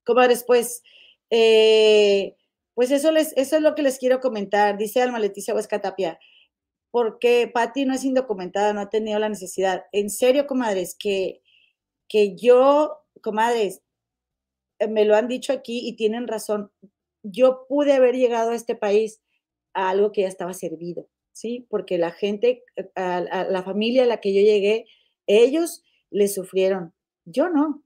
A: comadres, pues, eh, pues eso, les, eso es lo que les quiero comentar. Dice Alma Leticia Huesca Tapia, porque Patti no es indocumentada, no ha tenido la necesidad. En serio, comadres, que que yo, comadres, eh, me lo han dicho aquí y tienen razón, yo pude haber llegado a este país a algo que ya estaba servido, ¿sí? Porque la gente, eh, la familia a la que yo llegué, ellos le sufrieron, yo no,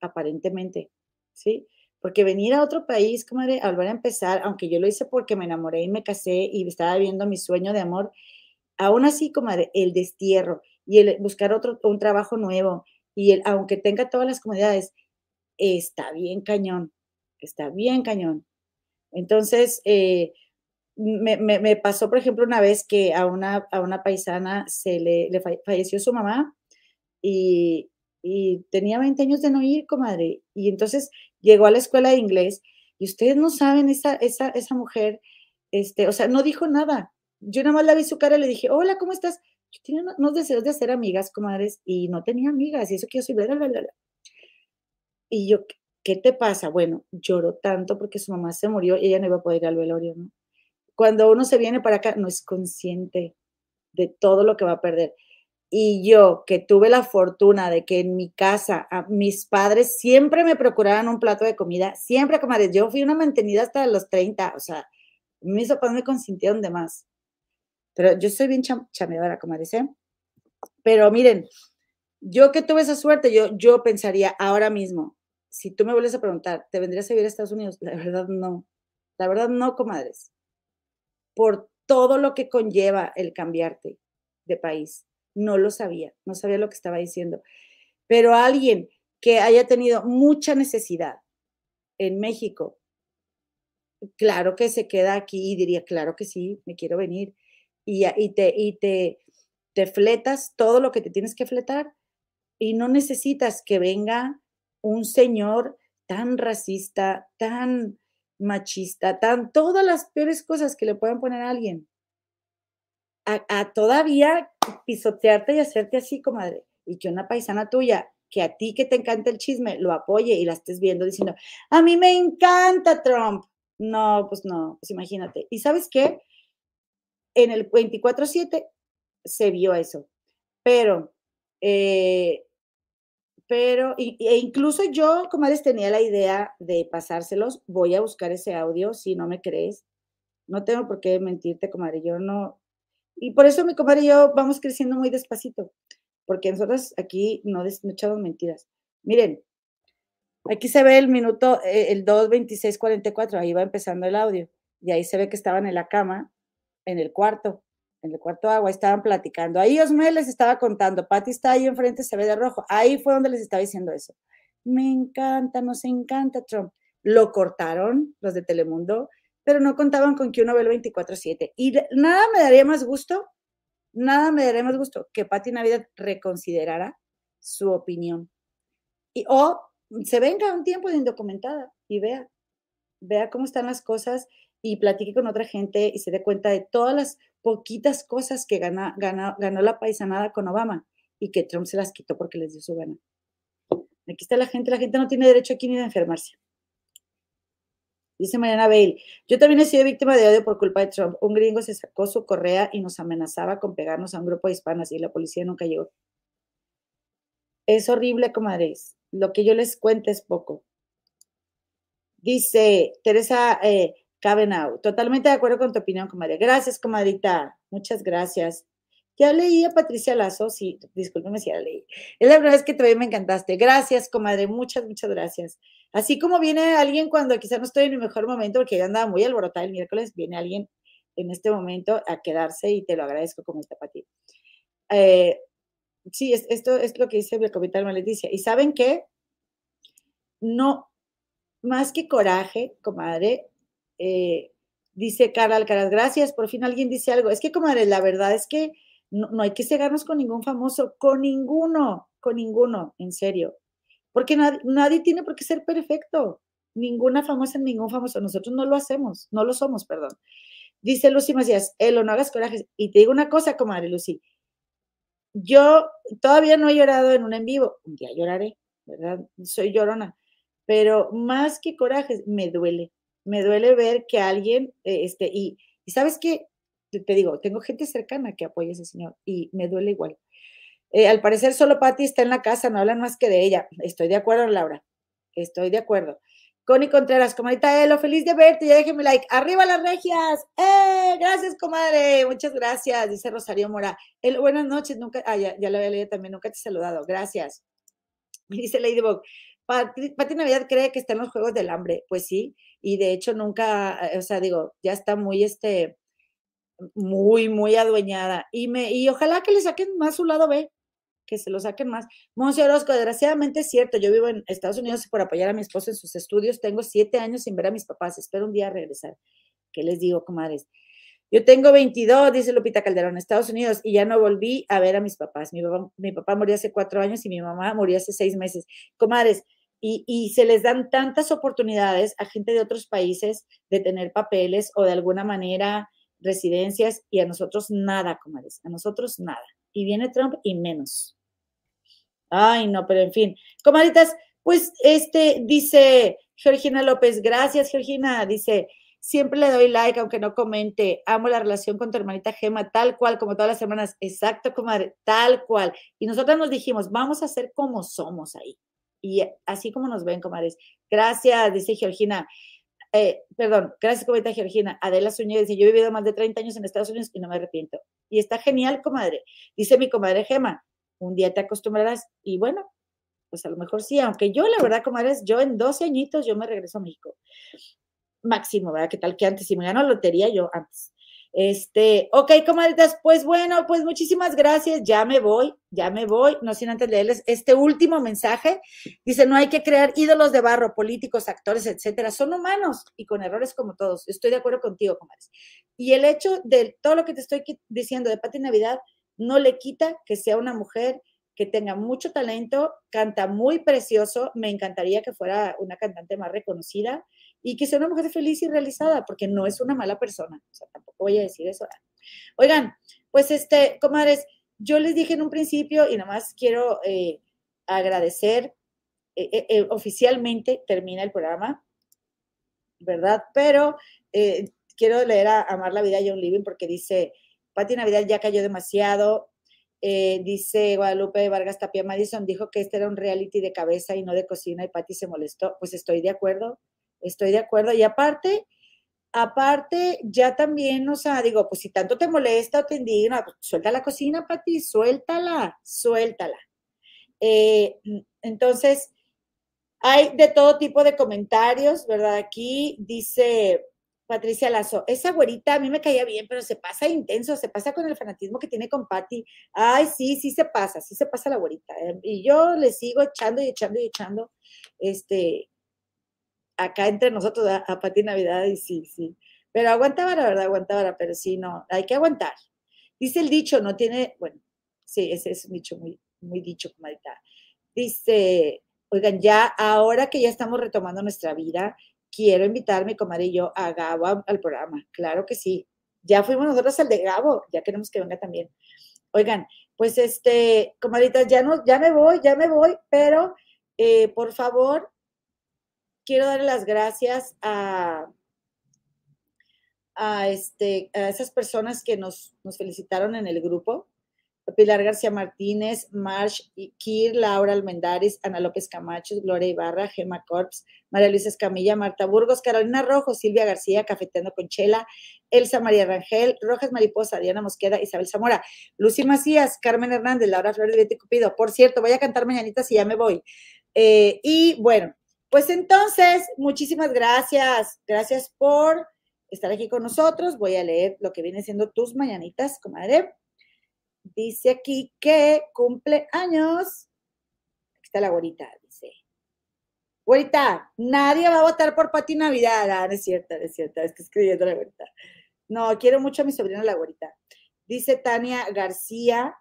A: aparentemente, ¿sí? Porque venir a otro país, comadre, a volver a empezar, aunque yo lo hice porque me enamoré y me casé y estaba viendo mi sueño de amor, aún así, comadre, el destierro y el buscar otro, un trabajo nuevo y aunque tenga todas las comodidades, está bien cañón, está bien cañón. Entonces, eh, me, pasó, por ejemplo, una vez que a una, a una paisana se le, falleció su mamá y, tenía 20 años de no ir, comadre. Y entonces llegó a la escuela de inglés y ustedes no saben, esa, esa, esa mujer, este, o sea, no dijo nada. Yo nada más la vi su cara y le dije, hola, ¿cómo estás? yo tenía unos deseos de hacer amigas, comadres, y no tenía amigas, y eso que yo soy, bla, bla, bla, Y yo, ¿qué te pasa? Bueno, lloró tanto porque su mamá se murió y ella no iba a poder ir al velorio, ¿no? Cuando uno se viene para acá, no es consciente de todo lo que va a perder. Y yo, que tuve la fortuna de que en mi casa mis padres siempre me procuraban un plato de comida, siempre, comadres, yo fui una mantenida hasta los 30, o sea, mis papás me consintieron de más. Pero yo soy bien chameadora, como dice. Pero miren, yo que tuve esa suerte, yo, yo pensaría ahora mismo, si tú me vuelves a preguntar, ¿te vendrías a vivir a Estados Unidos? La verdad no. La verdad no, comadres. Por todo lo que conlleva el cambiarte de país. No lo sabía, no sabía lo que estaba diciendo. Pero alguien que haya tenido mucha necesidad en México, claro que se queda aquí y diría, claro que sí, me quiero venir y, te, y te, te fletas todo lo que te tienes que fletar y no necesitas que venga un señor tan racista, tan machista, tan todas las peores cosas que le puedan poner a alguien. A, todavía pisotearte y hacerte así, comadre. Y que una paisana tuya, que a ti que te encanta el chisme, lo apoye y la estés viendo diciendo, a mí me encanta Trump. No, pues no, pues imagínate. ¿Y sabes qué? en el 24-7 se vio eso. Pero, eh, pero, e incluso yo, comadres, tenía la idea de pasárselos. Voy a buscar ese audio si no me crees. No tengo por qué mentirte, comadre. Yo no. Y por eso mi comadre y yo vamos creciendo muy despacito. Porque nosotros aquí no, echamos mentiras. Miren, aquí se ve el minuto, eh, el 2.26.44. Ahí va empezando el audio. y ahí se ve que estaban en la cama, en el cuarto, en el cuarto agua, estaban platicando. Ahí Osme les estaba contando, Patti está ahí enfrente, se ve de rojo. Ahí fue donde les estaba diciendo eso. Me encanta, nos encanta Trump. Lo cortaron los de Telemundo, pero no contaban con que uno ve el 24-7. Y nada me daría más gusto, nada me daría más gusto que Patti Navidad reconsiderara su opinión. Y, o se venga un tiempo de indocumentada y vea, vea cómo están las cosas y platique con otra gente y se dé cuenta de todas las poquitas cosas que ganó la paisanada con Obama y que Trump se las quitó porque les dio su gana. Aquí está la gente, la gente no tiene derecho aquí ni de enfermarse. Dice Mariana Bale, yo también he sido víctima de odio por culpa de Trump. Un gringo se sacó su correa y nos amenazaba con pegarnos a un grupo de hispanas y la policía nunca llegó. Es horrible, comadres. Lo que yo les cuento es poco. Dice Teresa eh, totalmente de acuerdo con tu opinión, comadre. Gracias, comadrita. Muchas gracias. Ya leí a Patricia Lazo, sí, discúlpeme si ya leí. Es la primera vez que todavía me encantaste. Gracias, comadre, muchas, muchas gracias. Así como viene alguien cuando quizá no estoy en mi mejor momento, porque yo andaba muy alborotada el miércoles, viene alguien en este momento a quedarse y te lo agradezco como está para ti. Eh, sí, esto es lo que dice el comentario Leticia. ¿Y saben qué? No, más que coraje, comadre, eh, dice Carla Alcaraz, gracias, por fin alguien dice algo. Es que, comadre, la verdad es que no, hay que cegarnos con ningún famoso, con ninguno, con ninguno, en serio. Porque nadie, tiene por qué ser perfecto. Ninguna famosa, ningún famoso. Nosotros no lo hacemos, no lo somos, perdón. Dice Lucy Macías, Elo, no hagas corajes. Y te digo una cosa, comadre Lucy. Yo todavía no he llorado en un en vivo. Un día lloraré, ¿verdad? Soy llorona. Pero más que corajes, me duele. Me duele ver que alguien, eh, este, y, y sabes qué, te digo, tengo gente cercana que apoya a ese señor y me duele igual. Eh, al parecer solo Patti está en la casa, no hablan más que de ella. Estoy de acuerdo, Laura. Estoy de acuerdo. Connie Contreras, comadita Elo, feliz de verte, ya déjeme like. ¡Arriba las regias! ¡Eh! Gracias, comadre. Muchas gracias, dice Rosario Mora. Buenas noches, nunca, ah, ya, lo había leído también, nunca te he saludado. Gracias. *laughs* dice Ladybug, Pati Navidad cree que está en los Juegos del Hambre. Pues sí, y de hecho nunca, o sea, digo, ya está muy, este, muy, muy adueñada. Y, me, y ojalá que le saquen más su lado B, que se lo saquen más. Monse Orozco, desgraciadamente es cierto, yo vivo en Estados Unidos por apoyar a mi esposo en sus estudios. Tengo siete años sin ver a mis papás. Espero un día regresar. ¿Qué les digo, comadres? Yo tengo 22, dice Lupita Calderón, Estados Unidos, y ya no volví a ver a mis papás. Mi papá, mi papá murió hace cuatro años y mi mamá murió hace seis meses. Comadres, y, y, se les dan tantas oportunidades a gente de otros países de tener papeles o de alguna manera residencias y a nosotros nada, comadres, a nosotros nada. Y viene Trump y menos. Ay, no, pero en fin. Comadritas, pues este dice Georgina López, gracias Georgina, dice, siempre le doy like aunque no comente, amo la relación con tu hermanita Gema, tal cual, como todas las semanas, exacto, comadre, tal cual. Y nosotras nos dijimos, vamos a ser como somos ahí. Y así como nos ven, comadres. Gracias, dice Georgina. Eh, perdón, gracias, comenta Georgina. Adela Zúñiga dice, yo he vivido más de 30 años en Estados Unidos y no me arrepiento. Y está genial, comadre. Dice mi comadre Gema, un día te acostumbrarás. Y bueno, pues a lo mejor sí, aunque yo, la verdad, comadres, yo en 12 añitos yo me regreso a México. Máximo, ¿verdad? ¿Qué tal que antes? Si me gano la lotería, yo antes. Este, ok, comadritas, pues bueno, pues muchísimas gracias, ya me voy, ya me voy, no sin antes leerles este último mensaje. Dice, no hay que crear ídolos de barro, políticos, actores, etcétera, son humanos y con errores como todos. Estoy de acuerdo contigo, comadres. Y el hecho de todo lo que te estoy diciendo de Pati Navidad no le quita que sea una mujer que tenga mucho talento, canta muy precioso, me encantaría que fuera una cantante más reconocida y que sea una mujer feliz y realizada, porque no es una mala persona. O sea, tampoco voy a decir eso. Oigan, pues este, comadres, yo les dije en un principio y nada más quiero eh, agradecer, eh, eh, oficialmente termina el programa, ¿verdad? Pero quiero leer a Amar la Vida John Living porque dice, Pati Navidad ya cayó demasiado, dice Guadalupe Vargas Tapia Madison, dijo que este era un reality de cabeza y no de cocina y Pati se molestó. Pues estoy de acuerdo. Estoy de acuerdo. Y aparte, aparte, ya también, o sea, digo, pues si tanto te molesta o te indigna, pues, suelta la cocina, Pati, suéltala, suéltala. Eh, entonces, hay de todo tipo de comentarios, ¿verdad? Aquí dice Patricia Lazo, esa güerita a mí me caía bien, pero se pasa intenso, se pasa con el fanatismo que tiene con Patty. Ay, sí, sí se pasa, sí se pasa la güerita. ¿eh? Y yo le sigo echando y echando y echando, este, acá entre nosotros a, a Pati Navidad y sí, sí. Pero aguantaba, la verdad, aguantaba, pero sí, no, hay que aguantar. Dice el dicho, no tiene, bueno, sí, ese es un dicho muy, muy dicho, comadita. Dice, oigan, ya ahora que ya estamos retomando nuestra vida, quiero invitar mi comadre y yo a Gabo al programa. Claro que sí. Ya fuimos nosotros al de Gabo, ya queremos que venga también. Oigan, pues este, comadritas, ya no, ya me voy, ya me voy, pero eh, por favor, quiero darle las gracias a, este, a esas personas que nos, nos felicitaron en el grupo. Pilar García Martínez, Marsh Kir, Laura Almendares, Ana López Camacho, Gloria Ibarra, Gema Corps, María Luisa Escamilla, Marta Burgos, Carolina Rojo, Silvia García, Cafeteando con Chela, Elsa María Rangel, Rojas Mariposa, Diana Mosqueda, Isabel Zamora, Lucy Macías, Carmen Hernández, Laura Flores Betty Cupido. Por cierto, voy a cantar mañanitas y ya me voy. Eh, y bueno, pues entonces, muchísimas gracias. Gracias por estar aquí con nosotros. Voy a leer lo que viene siendo tus mañanitas, comadre. Dice aquí que cumple años. Aquí está la güerita, dice. Güerita, nadie va a votar por Pati Navidad. Ah, no es cierto, no es cierto. Es que escribiendo la güerita. No, quiero mucho a mi sobrina la güerita. Dice Tania García,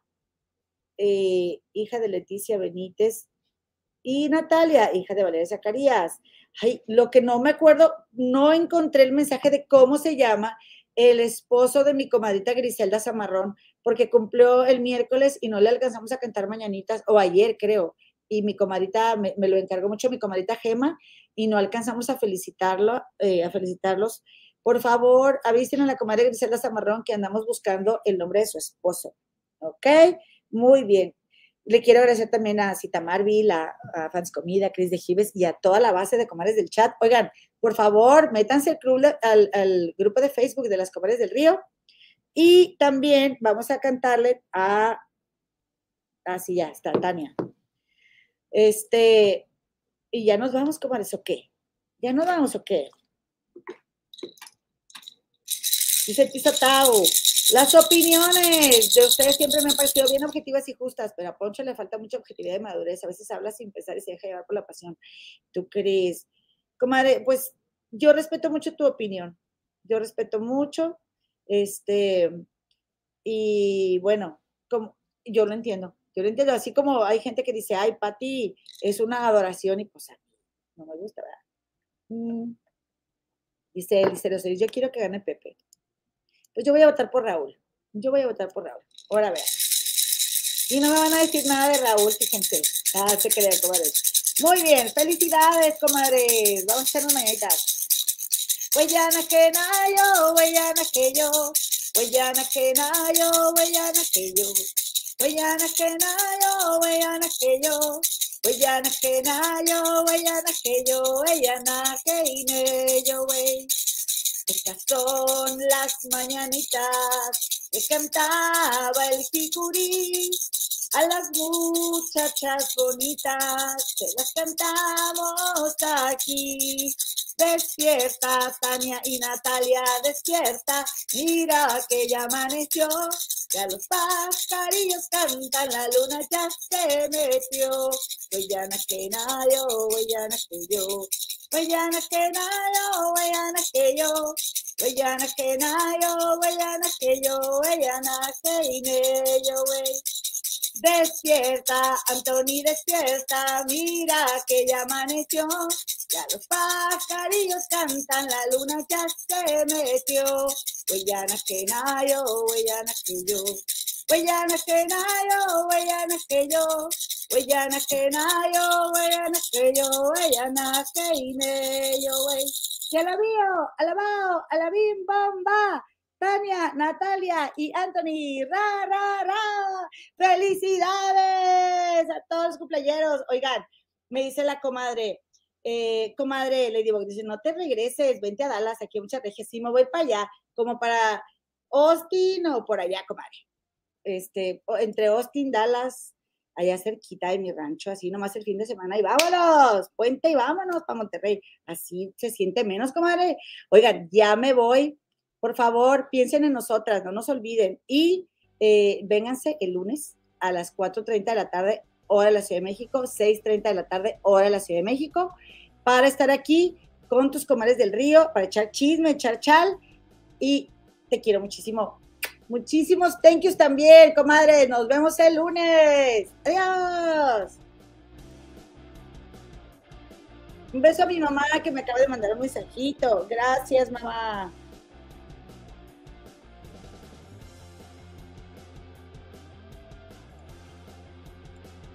A: eh, hija de Leticia Benítez, y Natalia, hija de Valeria Zacarías. Ay, lo que no me acuerdo, no encontré el mensaje de cómo se llama el esposo de mi comadita Griselda Zamarrón, porque cumplió el miércoles y no le alcanzamos a cantar mañanitas, o ayer creo, y mi comadita, me, lo encargó mucho mi comadita Gema, y no alcanzamos a felicitarlo, eh, a felicitarlos. Por favor, avisen a la comadre Griselda Zamarrón que andamos buscando el nombre de su esposo. ¿Ok? Muy bien. Le quiero agradecer también a Cita Marvil, a, Fans Comida, a Cris de Gives y a toda la base de comadres del chat. Oigan, por favor, métanse al, grupo de Facebook de las comadres del río. Y también vamos a cantarle a. Así ah, ya está, Tania. Este. Y ya nos vamos, comadres, ¿o qué? ¿Ya nos vamos o qué? Dice Tao. Las opiniones de ustedes siempre me han parecido bien objetivas y justas, pero a Poncho le falta mucha objetividad y madurez. A veces habla sin pensar y se deja llevar por la pasión. ¿Tú crees? Comadre, pues yo respeto mucho tu opinión. Yo respeto mucho. Este, y bueno, como, yo lo entiendo. Yo lo entiendo. Así como hay gente que dice, ay, Pati, es una adoración y pues no me gusta, ¿verdad? Mm. Dice el yo quiero que gane Pepe. Pues yo voy a votar por Raúl. Yo voy a votar por Raúl. Ahora vean. Y no me van a decir nada de Raúl, fíjense. Ah, se crean, comadres. Muy bien, felicidades, comadres. Vamos a hacer una mañanita. Huellana que nayo, huellana que yo. Huellana que nayo, huellana que yo. Huellana que nayo, huellana que yo. Huellana que nayo, huellana que yo. Huellana que yo, wey. Estas son las mañanitas que cantaba el picurí. A las muchachas bonitas se las cantamos aquí. Despierta, Tania y Natalia, despierta. Mira que ya amaneció. Ya los pajarillos cantan, la luna ya se metió. Huellana que nayo, huellana que yo. Huellana que nayo, huellana que yo. Huellana que nayo, huellana que yo. Huellana que yo, wey. Despierta, Antoni, despierta, mira que ya amaneció. Ya los pajarillos cantan, la luna ya se metió. Huellana que nayo, huellana que yo. Huellana que nayo, huellana que yo. Huellana que nayo, huellana que yo. Huellana que ine yo, wey. Alabao, alabim, bomba. Tania, Natalia y Anthony. ¡Ra, ra, ra! ¡Felicidades a todos los cumpleaños! Oigan, me dice la comadre, eh, comadre, digo, dice, no te regreses, vente a Dallas, aquí hay mucha regia, sí me voy para allá, como para Austin o por allá, comadre. Este, entre Austin, Dallas, allá cerquita de mi rancho, así nomás el fin de semana y vámonos, puente y vámonos para Monterrey. Así se siente menos, comadre. Oigan, ya me voy. Por favor, piensen en nosotras, no nos olviden. Y eh, vénganse el lunes a las 4.30 de la tarde, hora de la Ciudad de México, 6.30 de la tarde, hora de la Ciudad de México, para estar aquí con tus comadres del río, para echar chisme, echar chal. Y te quiero muchísimo. Muchísimos thank yous también, comadre. Nos vemos el lunes. Adiós. Un beso a mi mamá que me acaba de mandar un mensajito. Gracias, mamá.